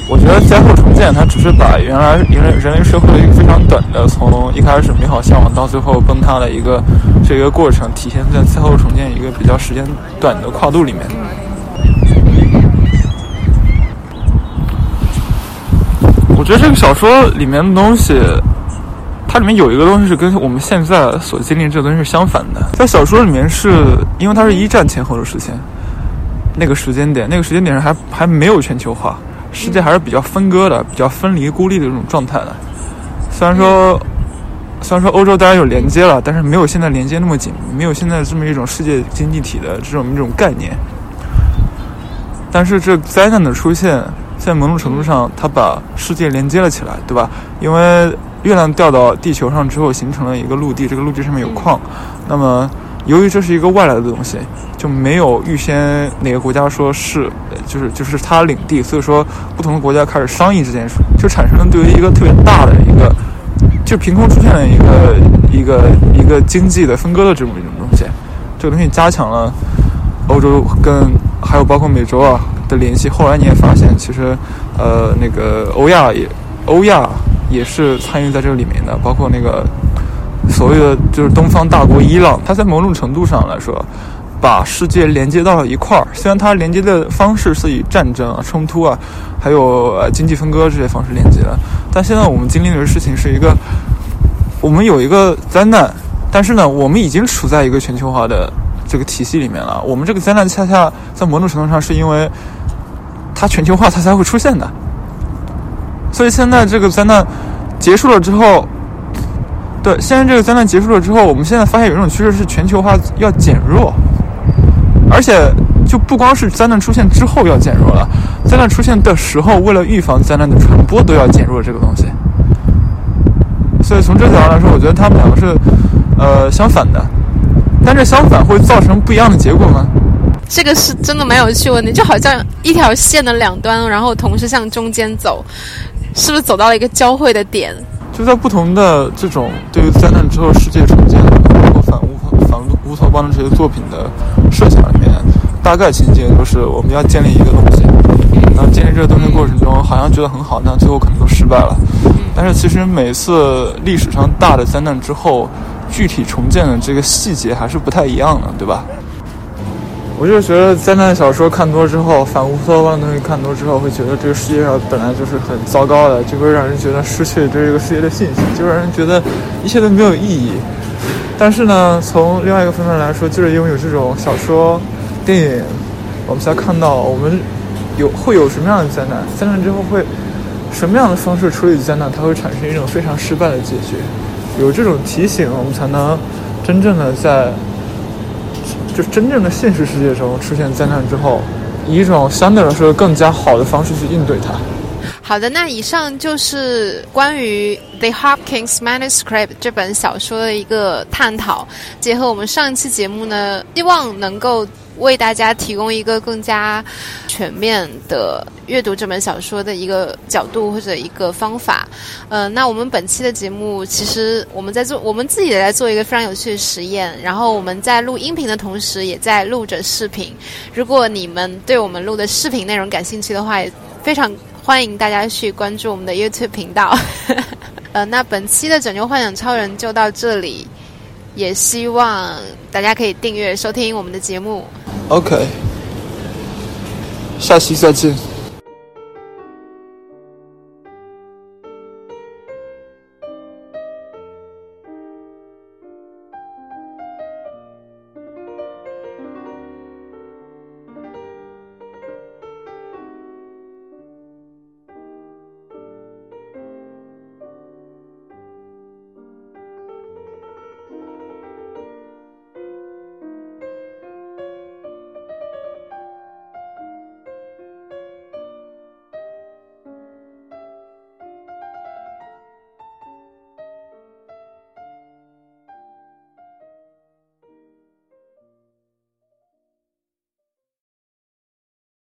Speaker 1: 我觉得灾后重建，它只是把原来人类人类社会的一个非常短的，从一开始美好向往到最后崩塌的一个这个过程，体现在灾后重建一个比较时间短的跨度里面。我觉得这个小说里面的东西。它里面有一个东西是跟我们现在所经历这个东西是相反的。在小说里面，是因为它是一战前后的事情，那个时间点，那个时间点上还还没有全球化，世界还是比较分割的、比较分离、孤立的这种状态的。虽然说，虽然说欧洲当然有连接了，但是没有现在连接那么紧，没有现在这么一种世界经济体的这种一种概念。但是这灾难的出现，在某种程度上，它把世界连接了起来，对吧？因为月亮掉到地球上之后，形成了一个陆地，这个陆地上面有矿。那么，由于这是一个外来的东西，就没有预先哪个国家说是，就是就是它领地，所以说不同的国家开始商议这件事，就产生了对于一个特别大的一个，就凭空出现了一个一个一个经济的分割的这么一种东西。这个东西加强了欧洲跟还有包括美洲啊的联系。后来你也发现，其实呃那个欧亚也欧亚。也是参与在这个里面的，包括那个所谓的就是东方大国伊朗，它在某种程度上来说，把世界连接到了一块儿。虽然它连接的方式是以战争啊、冲突啊，还有经济分割这些方式连接的，但现在我们经历的事情是一个，我们有一个灾难，但是呢，我们已经处在一个全球化的这个体系里面了。我们这个灾难恰恰在某种程度上是因为它全球化，它才会出现的。所以现在这个灾难结束了之后，对，现在这个灾难结束了之后，我们现在发现有一种趋势是全球化要减弱，而且就不光是灾难出现之后要减弱了，灾难出现的时候，为了预防灾难的传播，都要减弱这个东西。所以从这个角度来说，我觉得他们两个是呃相反的，但这相反会造成不一样的结果吗？
Speaker 2: 这个是真的蛮有趣问题，就好像一条线的两端，然后同时向中间走。是不是走到了一个交汇的点？
Speaker 1: 就在不同的这种对于灾难之后世界重建，包括反乌反乌托邦的这些作品的设想里面，大概情节就是我们要建立一个东西，然后建立这个东西过程中，好像觉得很好，但最后可能都失败了。但是其实每次历史上大的灾难之后，具体重建的这个细节还是不太一样的，对吧？我就觉得灾难小说看多之后，反乌托邦的东西看多之后，会觉得这个世界上本来就是很糟糕的，就会让人觉得失去对这个世界的信心，就让人觉得一切都没有意义。但是呢，从另外一个方面来说，就是因为有这种小说、电影，我们才看到我们有会有什么样的灾难，灾难之后会什么样的方式处理灾难，它会产生一种非常失败的结局。有这种提醒，我们才能真正的在。就真正的现实世界中出现灾难之后，以一种相对来说更加好的方式去应对它。
Speaker 2: 好的，那以上就是关于《The Hopkins Manuscript》这本小说的一个探讨。结合我们上一期节目呢，希望能够为大家提供一个更加全面的阅读这本小说的一个角度或者一个方法。呃，那我们本期的节目，其实我们在做，我们自己也在做一个非常有趣的实验。然后我们在录音频的同时，也在录着视频。如果你们对我们录的视频内容感兴趣的话，也非常。欢迎大家去关注我们的 YouTube 频道。呃，那本期的拯救幻想超人就到这里，也希望大家可以订阅收听我们的节目。
Speaker 1: OK，下期再见。